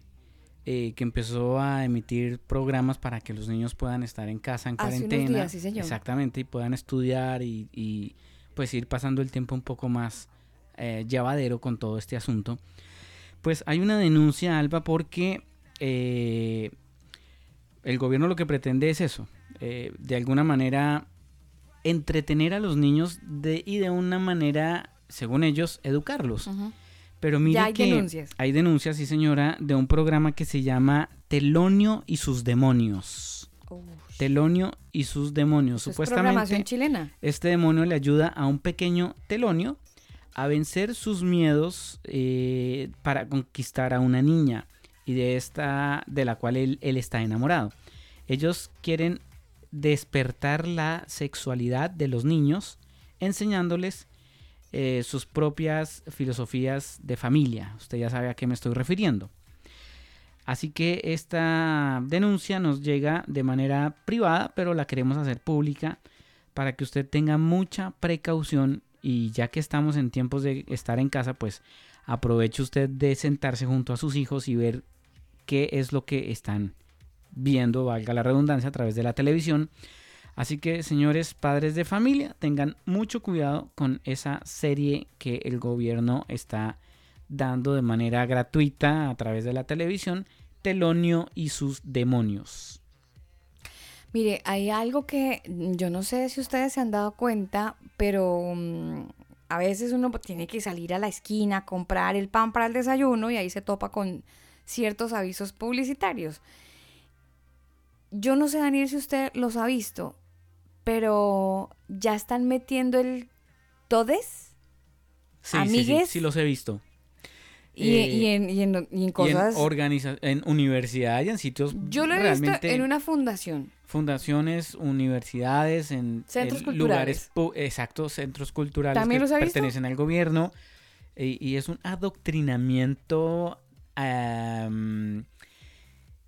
G: eh, que empezó a emitir programas para que los niños puedan estar en casa en
F: Hace unos
G: cuarentena.
F: días, sí, señor.
G: Exactamente, y puedan estudiar y, y, pues ir pasando el tiempo un poco más eh, llevadero con todo este asunto. Pues hay una denuncia, Alba, porque eh, el gobierno lo que pretende es eso, eh, de alguna manera entretener a los niños de, y de una manera, según ellos, educarlos.
F: Ujú.
G: Pero mire
F: Ya hay
G: que
F: denuncias.
G: hay denuncias, sí señora, de un programa que se llama Telonio y sus demonios. Telonio y sus demonios.
F: Eso es
G: Supuestamente
F: programación chilena.
G: este demonio le ayuda a un pequeño Telonio a vencer sus miedos eh, para conquistar a una niña y de esta de la cual él, él está enamorado. Ellos quieren despertar la sexualidad de los niños enseñándoles eh, sus propias filosofías de familia. Usted ya sabe a qué me estoy refiriendo. Así que esta denuncia nos llega de manera privada, pero la queremos hacer pública para que usted tenga mucha precaución y ya que estamos en tiempos de estar en casa, pues aproveche usted de sentarse junto a sus hijos y ver qué es lo que están viendo, valga la redundancia, a través de la televisión. Así que, señores padres de familia, tengan mucho cuidado con esa serie que el gobierno está dando de manera gratuita a través de la televisión, Telonio y sus demonios.
F: Mire, hay algo que yo no sé si ustedes se han dado cuenta, pero mm, a veces uno tiene que salir a la esquina a comprar el pan para el desayuno y ahí se topa con ciertos avisos publicitarios. Yo no sé, Daniel, si usted los ha visto, pero ya están metiendo el todes
G: Sí, sí, sí,
F: Amigues.
G: sí los he visto.
F: y,
G: Eh,
F: y en, y en- y en
G: en,
F: cosas...
G: organiza- en universidades y en sitios
F: yo lo he visto en una fundación.
G: fundaciones, universidades, en
F: Centros
G: en
F: culturales.
G: lugares, exacto, centros culturales
F: ¿También
G: que
F: los ha visto?
G: pertenecen al gobierno y, y es un adoctrinamiento, am,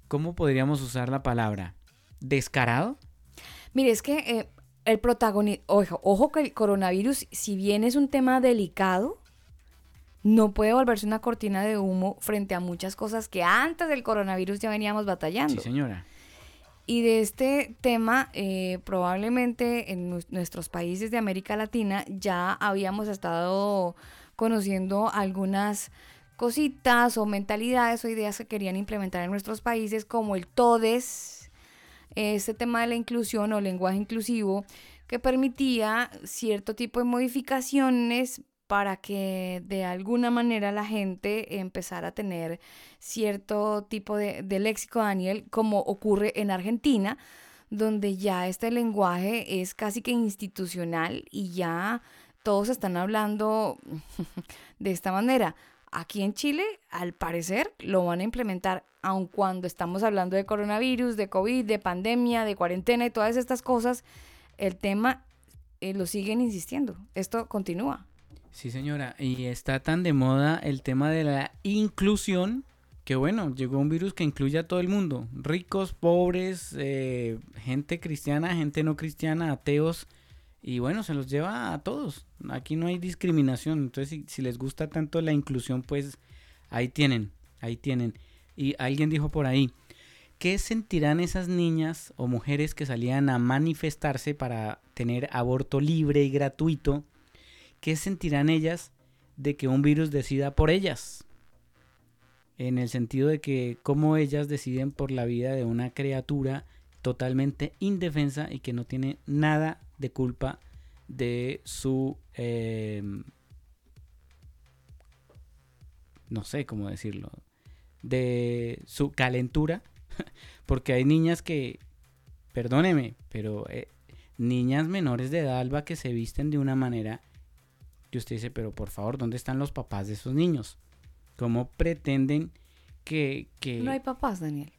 G: ¿cómo podríamos usar la palabra? Descarado.
F: Mire, es que eh, el protagonista, ojo, ojo que el coronavirus, si bien es un tema delicado, no puede volverse una cortina de humo frente a muchas cosas que antes del coronavirus ya veníamos batallando.
G: Sí, señora.
F: Y de este tema, eh, probablemente en nu- nuestros países de América Latina ya habíamos estado conociendo algunas cositas o mentalidades o ideas que querían implementar en nuestros países como el TODES, este tema de la inclusión o lenguaje inclusivo que permitía cierto tipo de modificaciones para que de alguna manera la gente empezara a tener cierto tipo de, de léxico, Daniel, como ocurre en Argentina, donde ya este lenguaje es casi que institucional y ya todos están hablando de esta manera. Aquí en Chile, al parecer, lo van a implementar, aun cuando estamos hablando de coronavirus, de COVID, de pandemia, de cuarentena y todas estas cosas, el tema eh, lo siguen insistiendo. Esto continúa.
G: Sí, señora. Y está tan de moda el tema de la inclusión que bueno, llegó un virus que incluye a todo el mundo. Ricos, pobres, eh, gente cristiana, gente no cristiana, ateos. Y bueno, se los lleva a todos. Aquí no hay discriminación. Entonces, si, les gusta tanto la inclusión, pues ahí tienen, ahí tienen. Y alguien dijo por ahí, ¿qué sentirán esas niñas o mujeres que salían a manifestarse para tener aborto libre y gratuito? ¿Qué sentirán ellas de que un virus decida por ellas? En el sentido de que cómo ellas deciden por la vida de una criatura totalmente indefensa y que no tiene nada de culpa de su... eh, no sé cómo decirlo. De su calentura. Porque hay niñas que... Perdóneme, pero... eh, niñas menores de edad, Alba, que se visten de una manera y usted dice, pero por favor, ¿dónde están los papás de esos niños? ¿Cómo pretenden que... que...
F: No hay papás, Daniel.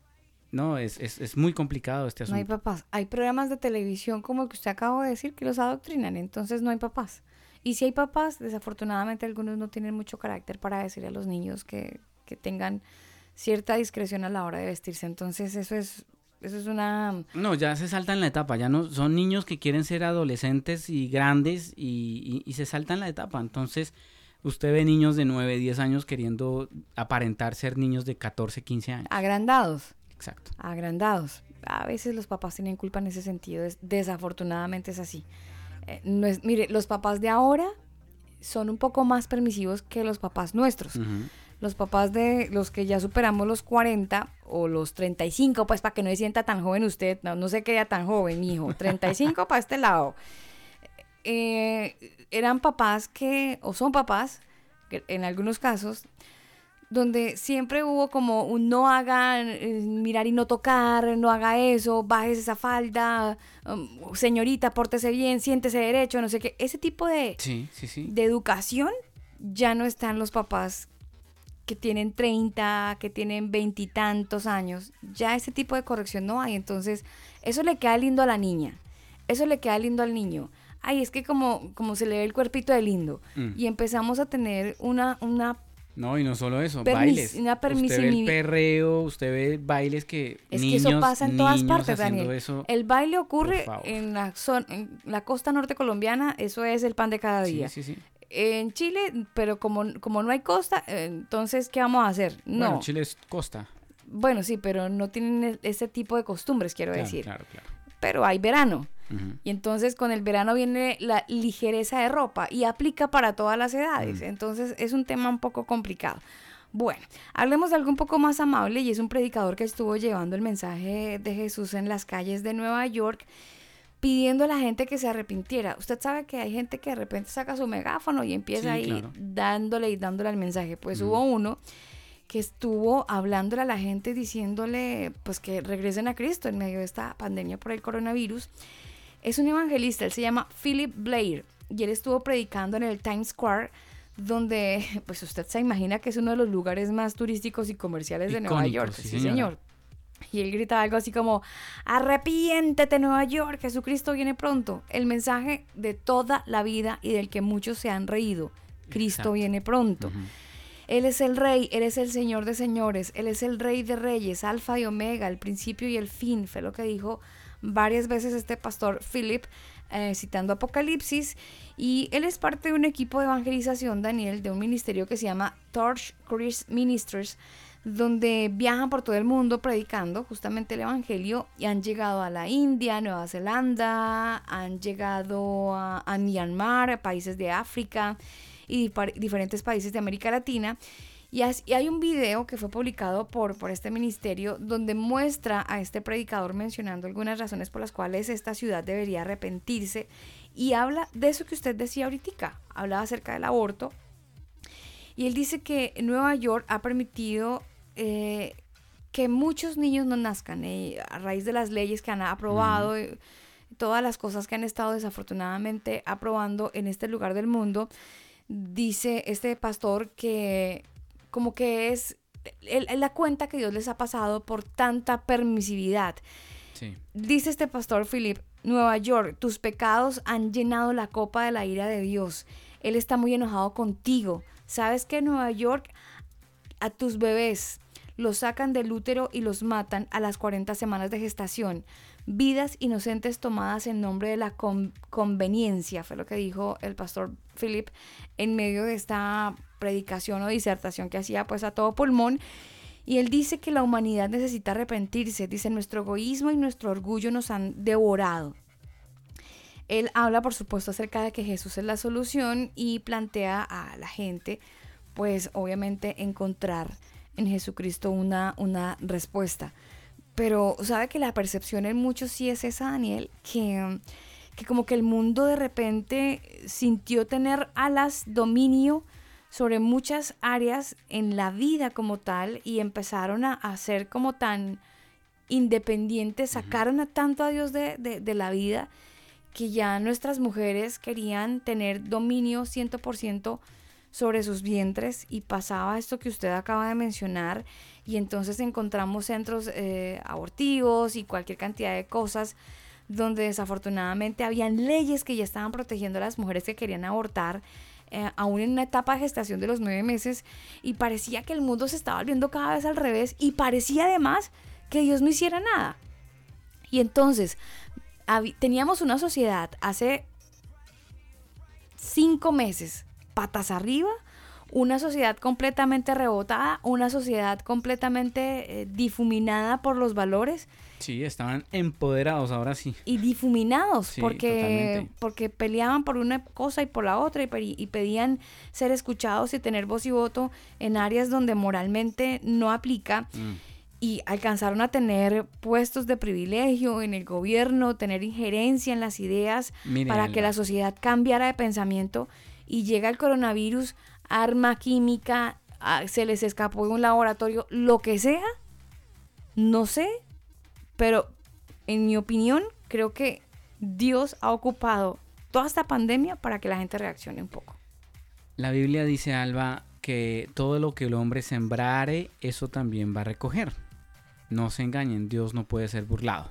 G: No, es, es, es muy complicado este
F: No hay
G: asunto.
F: papás. Hay programas de televisión como el que usted acabó de decir que los adoctrinan, entonces no hay papás. Y si hay papás, desafortunadamente algunos no tienen mucho carácter para decirle a los niños que, que tengan cierta discreción a la hora de vestirse. Entonces eso es, eso es una...
G: No, ya se saltan la etapa, ya no son niños que quieren ser adolescentes y grandes y, y- y se saltan la etapa. Entonces, usted ve niños de 9, 10 años queriendo aparentar ser niños de 14, 15 años.
F: agrandados.
G: Exacto.
F: Agrandados. A veces los papás tienen culpa en ese sentido. es- desafortunadamente es así. Eh, no es, mire, los papás de ahora son un poco más permisivos que los papás nuestros. Los papás de los que ya superamos los 40 o los 35, pues para que no se sienta tan joven usted, no, no se crea tan joven, hijo. 35 para este lado. Eh, eran papás que, o son papás, que en algunos casos, donde siempre hubo como un no haga, eh, mirar y no tocar, no haga eso, bajes esa falda, um, señorita, pórtese bien, siéntese derecho, no sé qué. Ese tipo de,
G: Sí, sí, sí.
F: de educación ya no están los papás que tienen 30, que tienen veintitantos años. Ya ese tipo de corrección no hay. Entonces, eso le queda lindo a la niña. Eso le queda lindo al niño. Ay, es que como, como se le ve el cuerpito de lindo.
G: Mm.
F: Y empezamos a tener una, una
G: No, y no solo eso,
F: Permis-
G: bailes.
F: una
G: usted ve el perreo, usted ve bailes que
F: Es
G: niños,
F: que eso pasa en todas partes, Daniel.
G: eso.
F: El baile ocurre en la, zona, en la costa norte colombiana, eso es el pan de cada
G: Sí,
F: día.
G: sí, sí.
F: En Chile, pero como, como no hay costa, entonces, ¿qué vamos a hacer? No.
G: Bueno, Chile es costa.
F: Bueno, sí, pero no tienen e- ese tipo de costumbres, quiero
G: Claro,
F: decir.
G: claro, claro.
F: Pero hay verano. Y entonces con el verano viene la ligereza de ropa y aplica para todas las edades.
G: Mm.
F: Entonces es un tema un poco complicado. Bueno, hablemos de algo un poco más amable y es un predicador que estuvo llevando el mensaje de Jesús en las calles de Nueva York pidiendo a la gente que se arrepintiera. Usted sabe que hay gente que de repente saca su megáfono y empieza
G: Sí,
F: ahí
G: claro.
F: dándole y dándole al mensaje. Pues hubo uno que estuvo hablándole a la gente diciéndole pues que regresen a Cristo en medio de esta pandemia por el coronavirus. Es un evangelista, él se llama Philip Blair y él estuvo predicando en el Times Square donde pues usted se imagina que es uno de los lugares más turísticos y comerciales de Nueva York.
G: sí,
F: señor. Y él grita algo así como, arrepiéntete Nueva York, Jesucristo viene pronto. El mensaje de toda la vida y del que muchos se han reído. Cristo
G: Exacto.
F: viene pronto. Él es el rey, Él es el señor de señores, Él es el rey de reyes, alfa y omega, el principio y el fin. Fue lo que dijo varias veces este pastor Philip, eh, citando Apocalipsis. Y él es parte de un equipo de evangelización, Daniel, de un ministerio que se llama Torch Chris Ministers, donde viajan por todo el mundo predicando justamente el Evangelio y han llegado a la India, Nueva Zelanda, han llegado a, a Myanmar, a países de África y diferentes países de América Latina. Y, hay un video que fue publicado por, por este ministerio donde muestra a este predicador mencionando algunas razones por las cuales esta ciudad debería arrepentirse y habla de eso que usted decía ahorita, hablaba acerca del aborto. Y él dice que Nueva York ha permitido eh, que muchos niños no nazcan eh, a raíz de las leyes que han aprobado, eh, todas las cosas que han estado desafortunadamente aprobando en este lugar del mundo. Dice este pastor que como que es la cuenta que Dios les ha pasado por tanta permisividad. Dice este pastor Philip, Nueva York, tus pecados han llenado la copa de la ira de Dios. Él está muy enojado contigo. ¿Sabes que Nueva York a tus bebés los sacan del útero y los matan a las 40 semanas de gestación? Vidas inocentes tomadas en nombre de la conveniencia, fue lo que dijo el pastor Philip en medio de esta predicación o disertación que hacía pues a todo pulmón. Y él dice que la humanidad necesita arrepentirse, dice nuestro egoísmo y nuestro orgullo nos han devorado. Él habla por supuesto acerca de que Jesús es la solución y plantea a la gente pues obviamente encontrar en Jesucristo una, una respuesta. Pero sabe que la percepción en muchos sí es esa, Daniel, que, que como que el mundo de repente sintió tener alas, dominio, sobre muchas áreas en la vida como tal y empezaron a, ser como tan independientes, sacaron a tanto a Dios de, de, la vida que ya nuestras mujeres querían tener dominio 100% sobre sus vientres y pasaba esto que usted acaba de mencionar y entonces encontramos centros eh, abortivos y cualquier cantidad de cosas donde desafortunadamente habían leyes que ya estaban protegiendo a las mujeres que querían abortar eh, aún en una etapa de gestación de los nueve meses y parecía que el mundo se estaba volviendo cada vez al revés y parecía además que Dios no hiciera nada. Y entonces teníamos una sociedad hace cinco meses, patas arriba, una sociedad completamente rebotada, una sociedad completamente eh, difuminada por los valores.
G: Sí, estaban empoderados ahora sí.
F: Y difuminados, porque, porque peleaban por una cosa y por la otra y, pedían ser escuchados y tener voz y voto en áreas donde moralmente no aplica. Mm. Y alcanzaron a tener puestos de privilegio en el gobierno, tener injerencia en las ideas para que la sociedad cambiara de pensamiento. Y llega el coronavirus arma química, ah, se les escapó de un laboratorio, lo que sea, no sé, pero en mi opinión creo que Dios ha ocupado toda esta pandemia para que la gente reaccione un poco.
G: La Biblia dice, Alba, que todo lo que el hombre sembrare, eso también va a recoger. No se engañen, Dios no puede ser burlado.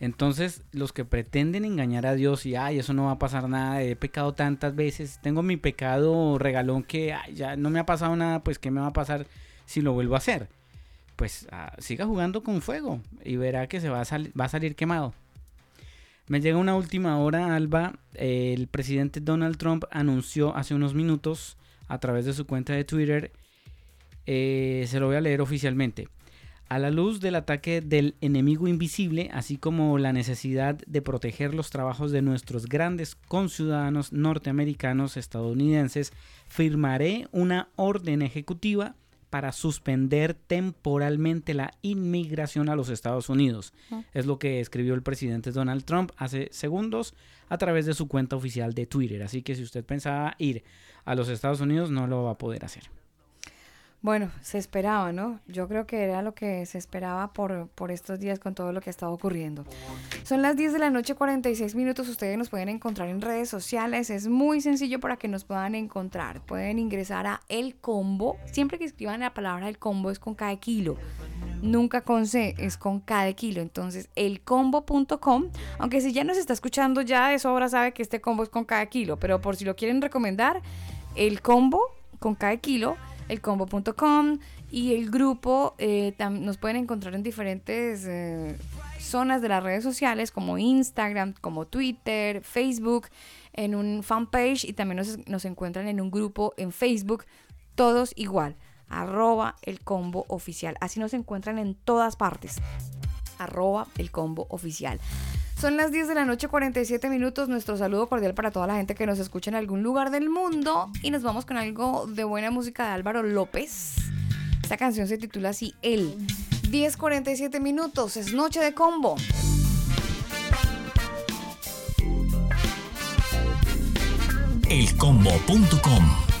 G: Entonces, los que pretenden engañar a Dios y, ay, eso no va a pasar nada, he pecado tantas veces, tengo mi pecado regalón que ya no me ha pasado nada, pues ¿qué me va a pasar si lo vuelvo a hacer? Pues ah, siga jugando con fuego y verá que se va a, va a salir quemado. Me llega una última hora, Alba. el presidente Donald Trump anunció hace unos minutos a través de su cuenta de Twitter, eh, se lo voy a leer oficialmente. A la luz del ataque del enemigo invisible, así como la necesidad de proteger los trabajos de nuestros grandes conciudadanos norteamericanos estadounidenses, firmaré una orden ejecutiva para suspender temporalmente la inmigración a los Estados Unidos. Es lo que escribió el presidente Donald Trump hace segundos a través de su cuenta oficial de Twitter. Así que si usted pensaba ir a los Estados Unidos, no lo va a poder hacer.
F: Bueno, se esperaba, ¿no? Yo creo que era lo que se esperaba por, por estos días con todo lo que ha estado ocurriendo. Son las 10 de la noche, 46 minutos. Ustedes nos pueden encontrar en redes sociales. Es muy sencillo para que nos puedan encontrar. Pueden ingresar a El Combo. Siempre que escriban la palabra El Combo es con cada kilo. Nunca con C, es con cada kilo. Entonces, elcombo.com. Aunque si ya nos está escuchando, ya de sobra sabe que este combo es con cada kilo. Pero por si lo quieren recomendar, El Combo con cada kilo elcombo.com y el grupo eh, nos pueden encontrar en diferentes eh, zonas de las redes sociales como Instagram, como Twitter, Facebook, en un fanpage y también nos, nos encuentran en un grupo en Facebook, todos igual, arroba el combo oficial. Así nos encuentran en todas partes, arroba el combo oficial. Son las 10 de la noche, 47 minutos. Nuestro saludo cordial para toda la gente que nos escucha en algún lugar del mundo. Y nos vamos con algo de buena música de Álvaro López. Esta canción se titula así, Él. 10.47 minutos, es noche de combo.
A: Elcombo.com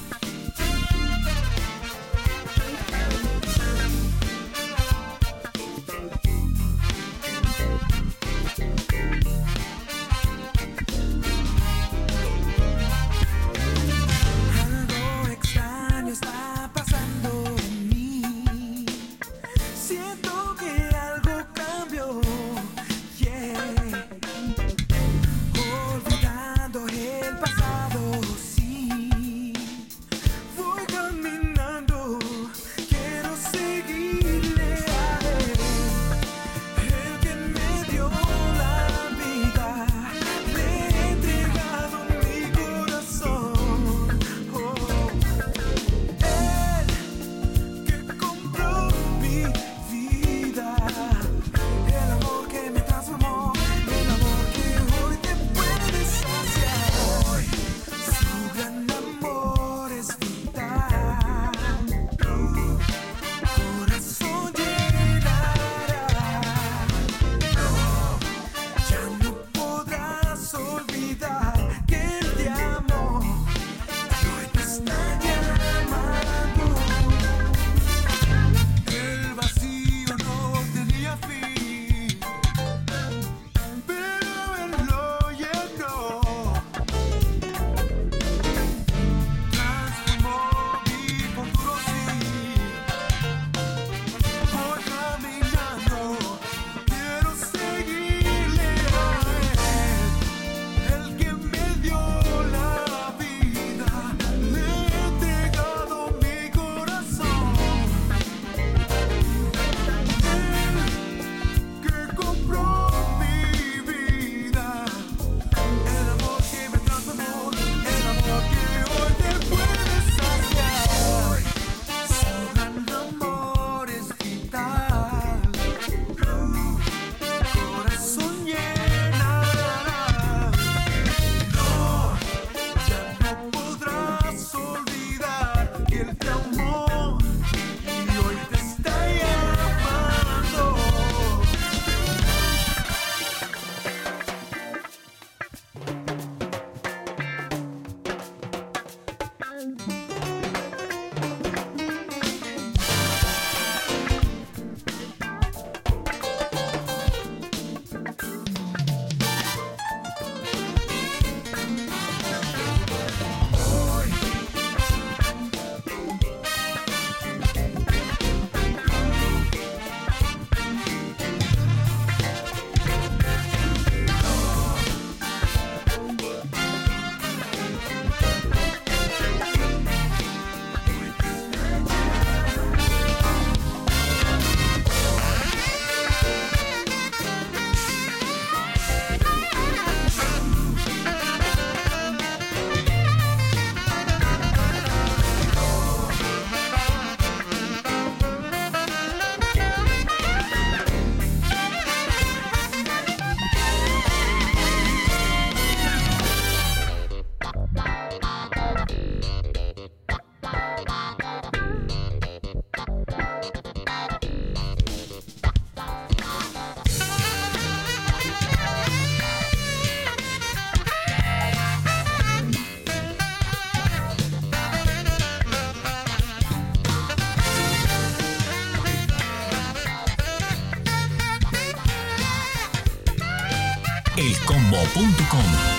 O: .com.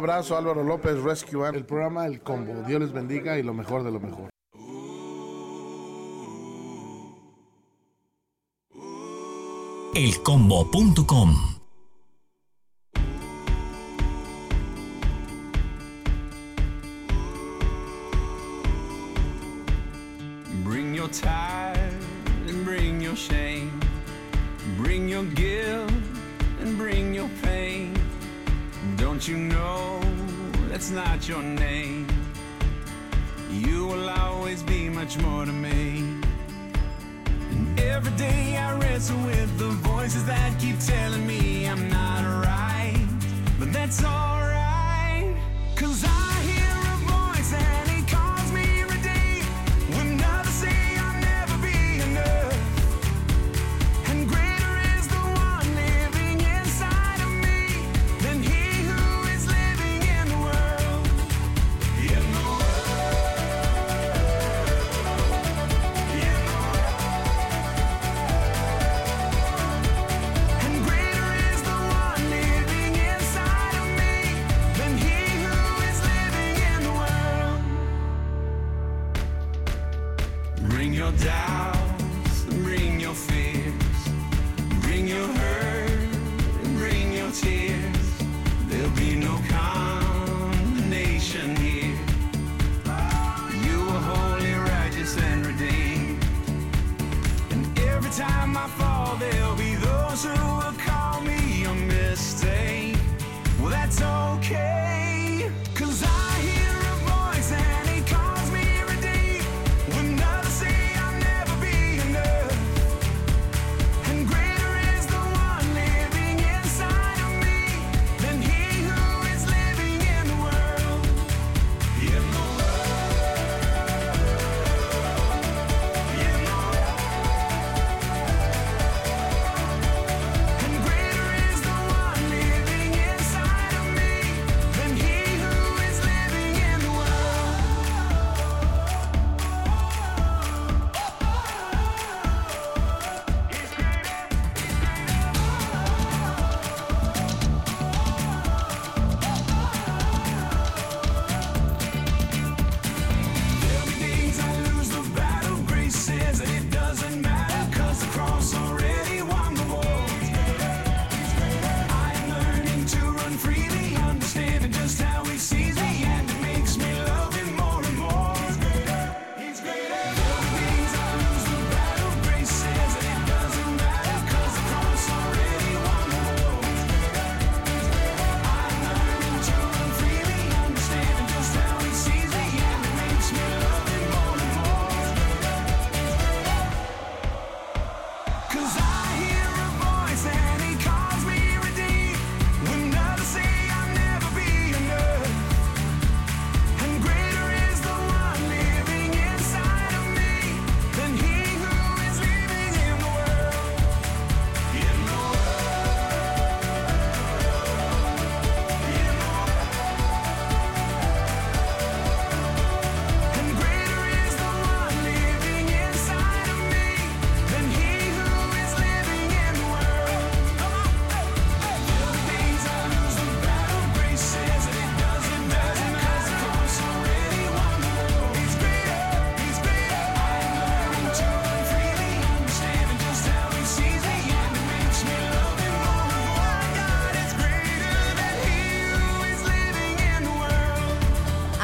O: abrazo, Álvaro López, Rescue El programa El Combo. Dios les bendiga y lo mejor de lo mejor.
P: Elcombo.com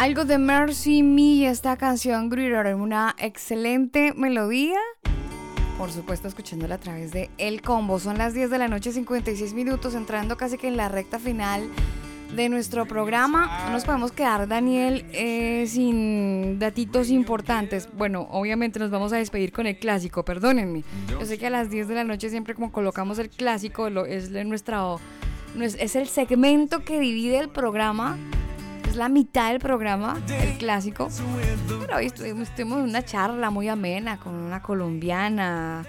F: Algo de Mercy Me, esta canción Griller, una excelente melodía. Por supuesto, escuchándola a través de El Combo. Son las 10 de la noche, 56 minutos, entrando casi que en la recta final de nuestro programa. No nos podemos quedar, Daniel, eh, sin datitos importantes. Bueno, obviamente nos vamos a despedir con el clásico, perdónenme. Yo sé que a las 10 de la noche siempre como colocamos el clásico, lo, es, nuestra, es el segmento que divide el programa la mitad del programa, el clásico. Pero hoy estuvimos, tuvimos una charla muy amena con una colombiana,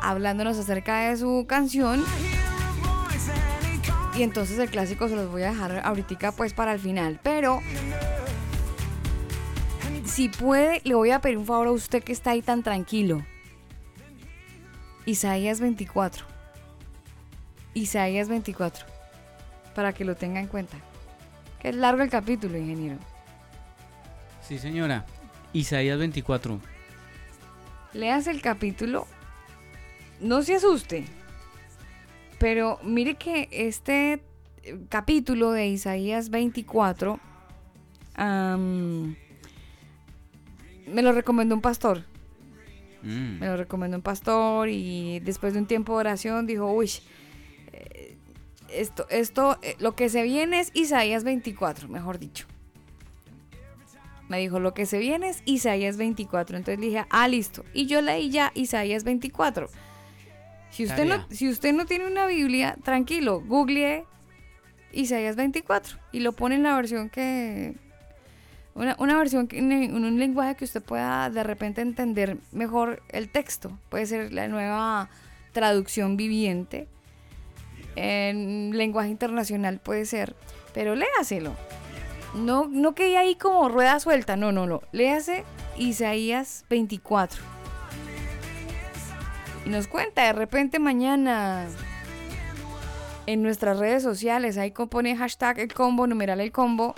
F: hablándonos acerca de su canción. Y entonces el clásico se los voy a dejar ahorita pues para el final. Pero si puede, le voy a pedir un favor a usted que está ahí tan tranquilo. Isaías 24. Isaías 24. Para que lo tenga en cuenta. Que es largo el capítulo, ingeniero.
G: Sí, señora. Isaías 24.
F: Leas el capítulo. No se asuste. Pero mire que este eh, capítulo de Isaías 24 am, me lo recomendó un pastor.
G: Mm.
F: Me lo recomendó un pastor y después de un tiempo de oración dijo, uy, esto, esto, eh, lo que se viene es Isaías 24, mejor dicho. Me dijo, lo que se viene es Isaías 24. Entonces le dije, ah, listo. Y yo leí ya Isaías 24. Si usted, no, si usted no tiene una Biblia, tranquilo, googlee Isaías 24 y lo pone en la versión que... Una, una versión que, en un lenguaje que usted pueda de repente entender mejor el texto. Puede ser la nueva traducción viviente. En lenguaje internacional puede ser. Pero léaselo. No, no quede ahí como rueda suelta. No, no, no. Léase Isaías 24. Y nos cuenta de repente mañana en nuestras redes sociales. Ahí pone hashtag el combo, numeral el combo.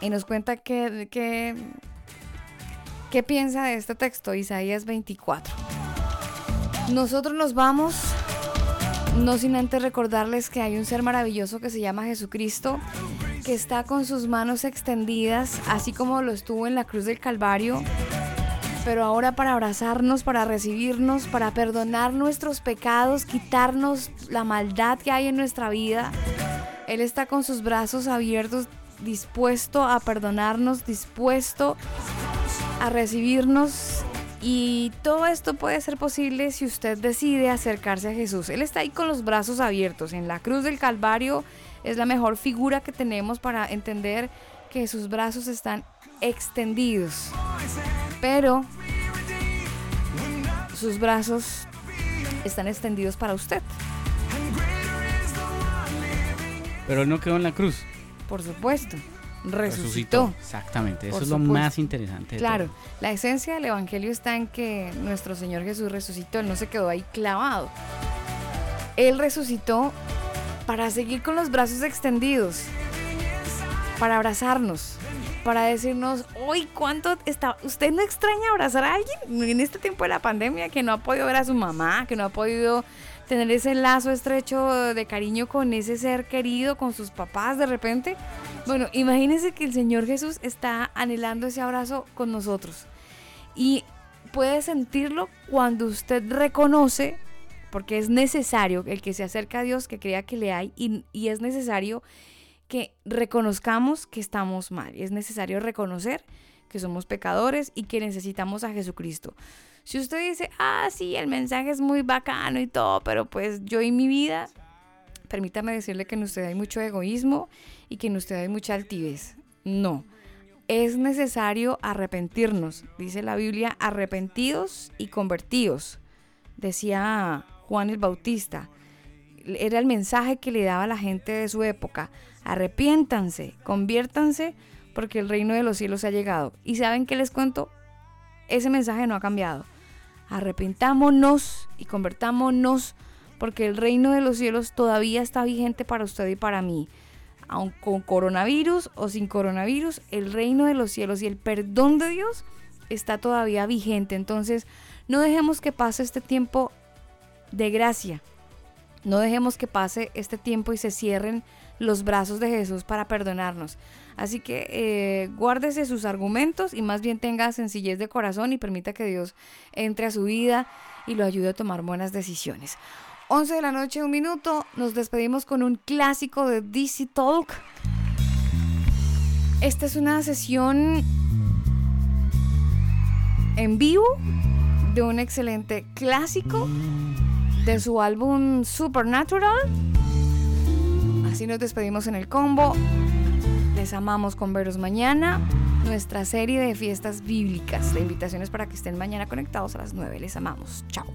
F: Y nos cuenta qué, qué, qué piensa de este texto, Isaías 24. Nosotros nos vamos, no sin antes recordarles que hay un ser maravilloso que se llama Jesucristo, que está con sus manos extendidas, así como lo estuvo en la cruz del Calvario, pero ahora para abrazarnos, para recibirnos, para perdonar nuestros pecados, quitarnos la maldad que hay en nuestra vida. Él está con sus brazos abiertos, dispuesto a perdonarnos, dispuesto a recibirnos. Y todo esto puede ser posible si usted decide acercarse a Jesús. Él está ahí con los brazos abiertos. En la cruz del Calvario es la mejor figura que tenemos para entender que sus brazos están extendidos. Pero sus brazos están extendidos para usted.
G: Pero él no quedó en la cruz.
F: Por supuesto. Resucitó.
G: Exactamente. Eso es lo más interesante. de
F: Claro,
G: todo.
F: la esencia del Evangelio está en que nuestro Señor Jesús resucitó, Él no se quedó ahí clavado. Él resucitó para seguir con los brazos extendidos, para abrazarnos, para decirnos, hoy cuánto está, ¿usted no extraña abrazar a alguien en este tiempo de la pandemia que no ha podido ver a su mamá, que no ha podido tener ese lazo estrecho de cariño con ese ser querido, con sus papás de repente? Bueno, imagínense que el Señor Jesús está anhelando ese abrazo con nosotros. Y puede sentirlo cuando usted reconoce, porque es necesario el que se acerca a Dios, que crea que le hay, y, y es necesario que reconozcamos que estamos mal. Es necesario reconocer que somos pecadores y que necesitamos a Jesucristo. Si usted dice, ah, sí, el mensaje es muy bacano y todo, pero pues yo y mi vida, permítame decirle que en usted hay mucho egoísmo y que en usted hay mucha altivez. No. Es necesario arrepentirnos. Dice la Biblia, arrepentidos y convertidos. Decía Juan el Bautista. Era el mensaje que le daba la gente de su época. Arrepiéntanse, conviértanse, porque el reino de los cielos ha llegado. ¿Y saben qué les cuento? Ese mensaje no ha cambiado. Arrepintámonos y convertámonos, porque el reino de los cielos todavía está vigente para usted y para mí. Aun con coronavirus o sin coronavirus, el reino de los cielos y el perdón de Dios está todavía vigente. Entonces, no dejemos que pase este tiempo de gracia. No dejemos que pase este tiempo y se cierren los brazos de Jesús para perdonarnos. Así que eh, guárdese sus argumentos y más bien tenga sencillez de corazón y permita que Dios entre a su vida y lo ayude a tomar buenas decisiones. 11 de la noche, un minuto. Nos despedimos con un clásico de DC Talk. Esta es una sesión en vivo de un excelente clásico de su álbum Supernatural. Así nos despedimos en el combo. Les amamos con veros mañana. Nuestra serie de fiestas bíblicas. La invitación es para que estén mañana conectados a las 9. Les amamos. Chao.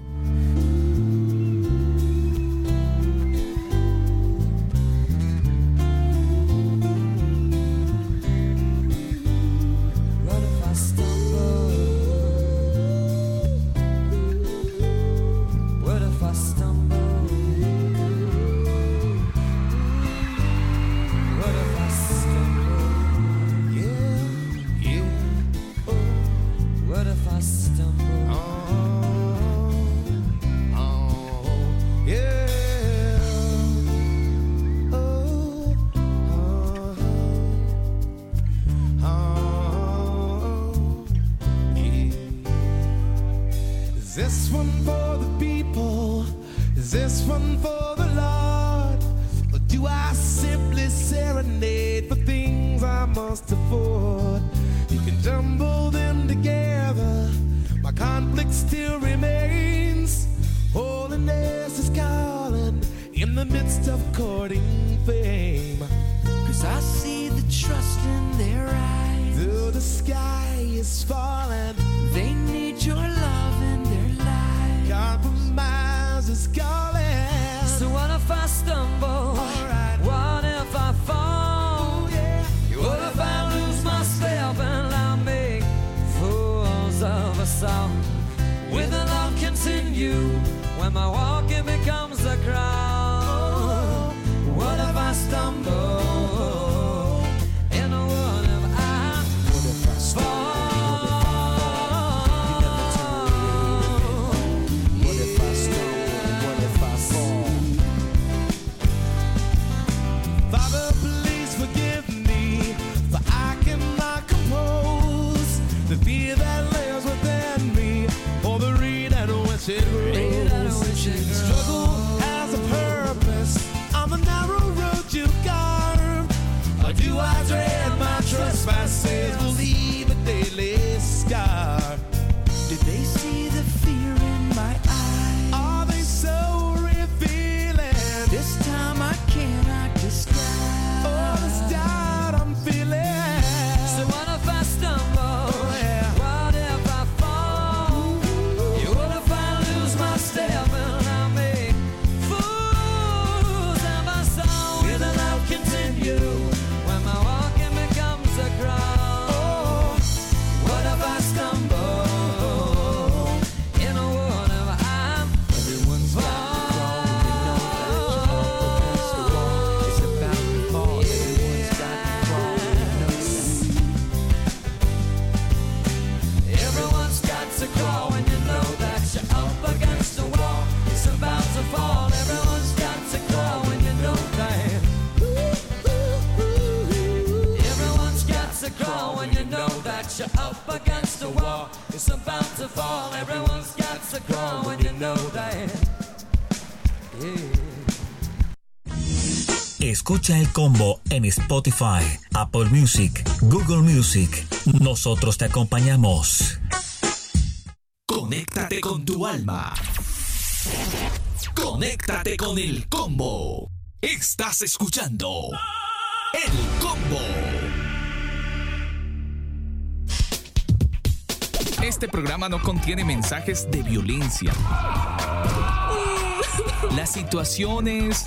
D: Escucha el combo en Spotify, Apple Music, Google Music. Nosotros te acompañamos.
B: Conéctate con tu alma. Conéctate con el combo. Estás escuchando el combo. Este programa no contiene mensajes de violencia. Las situaciones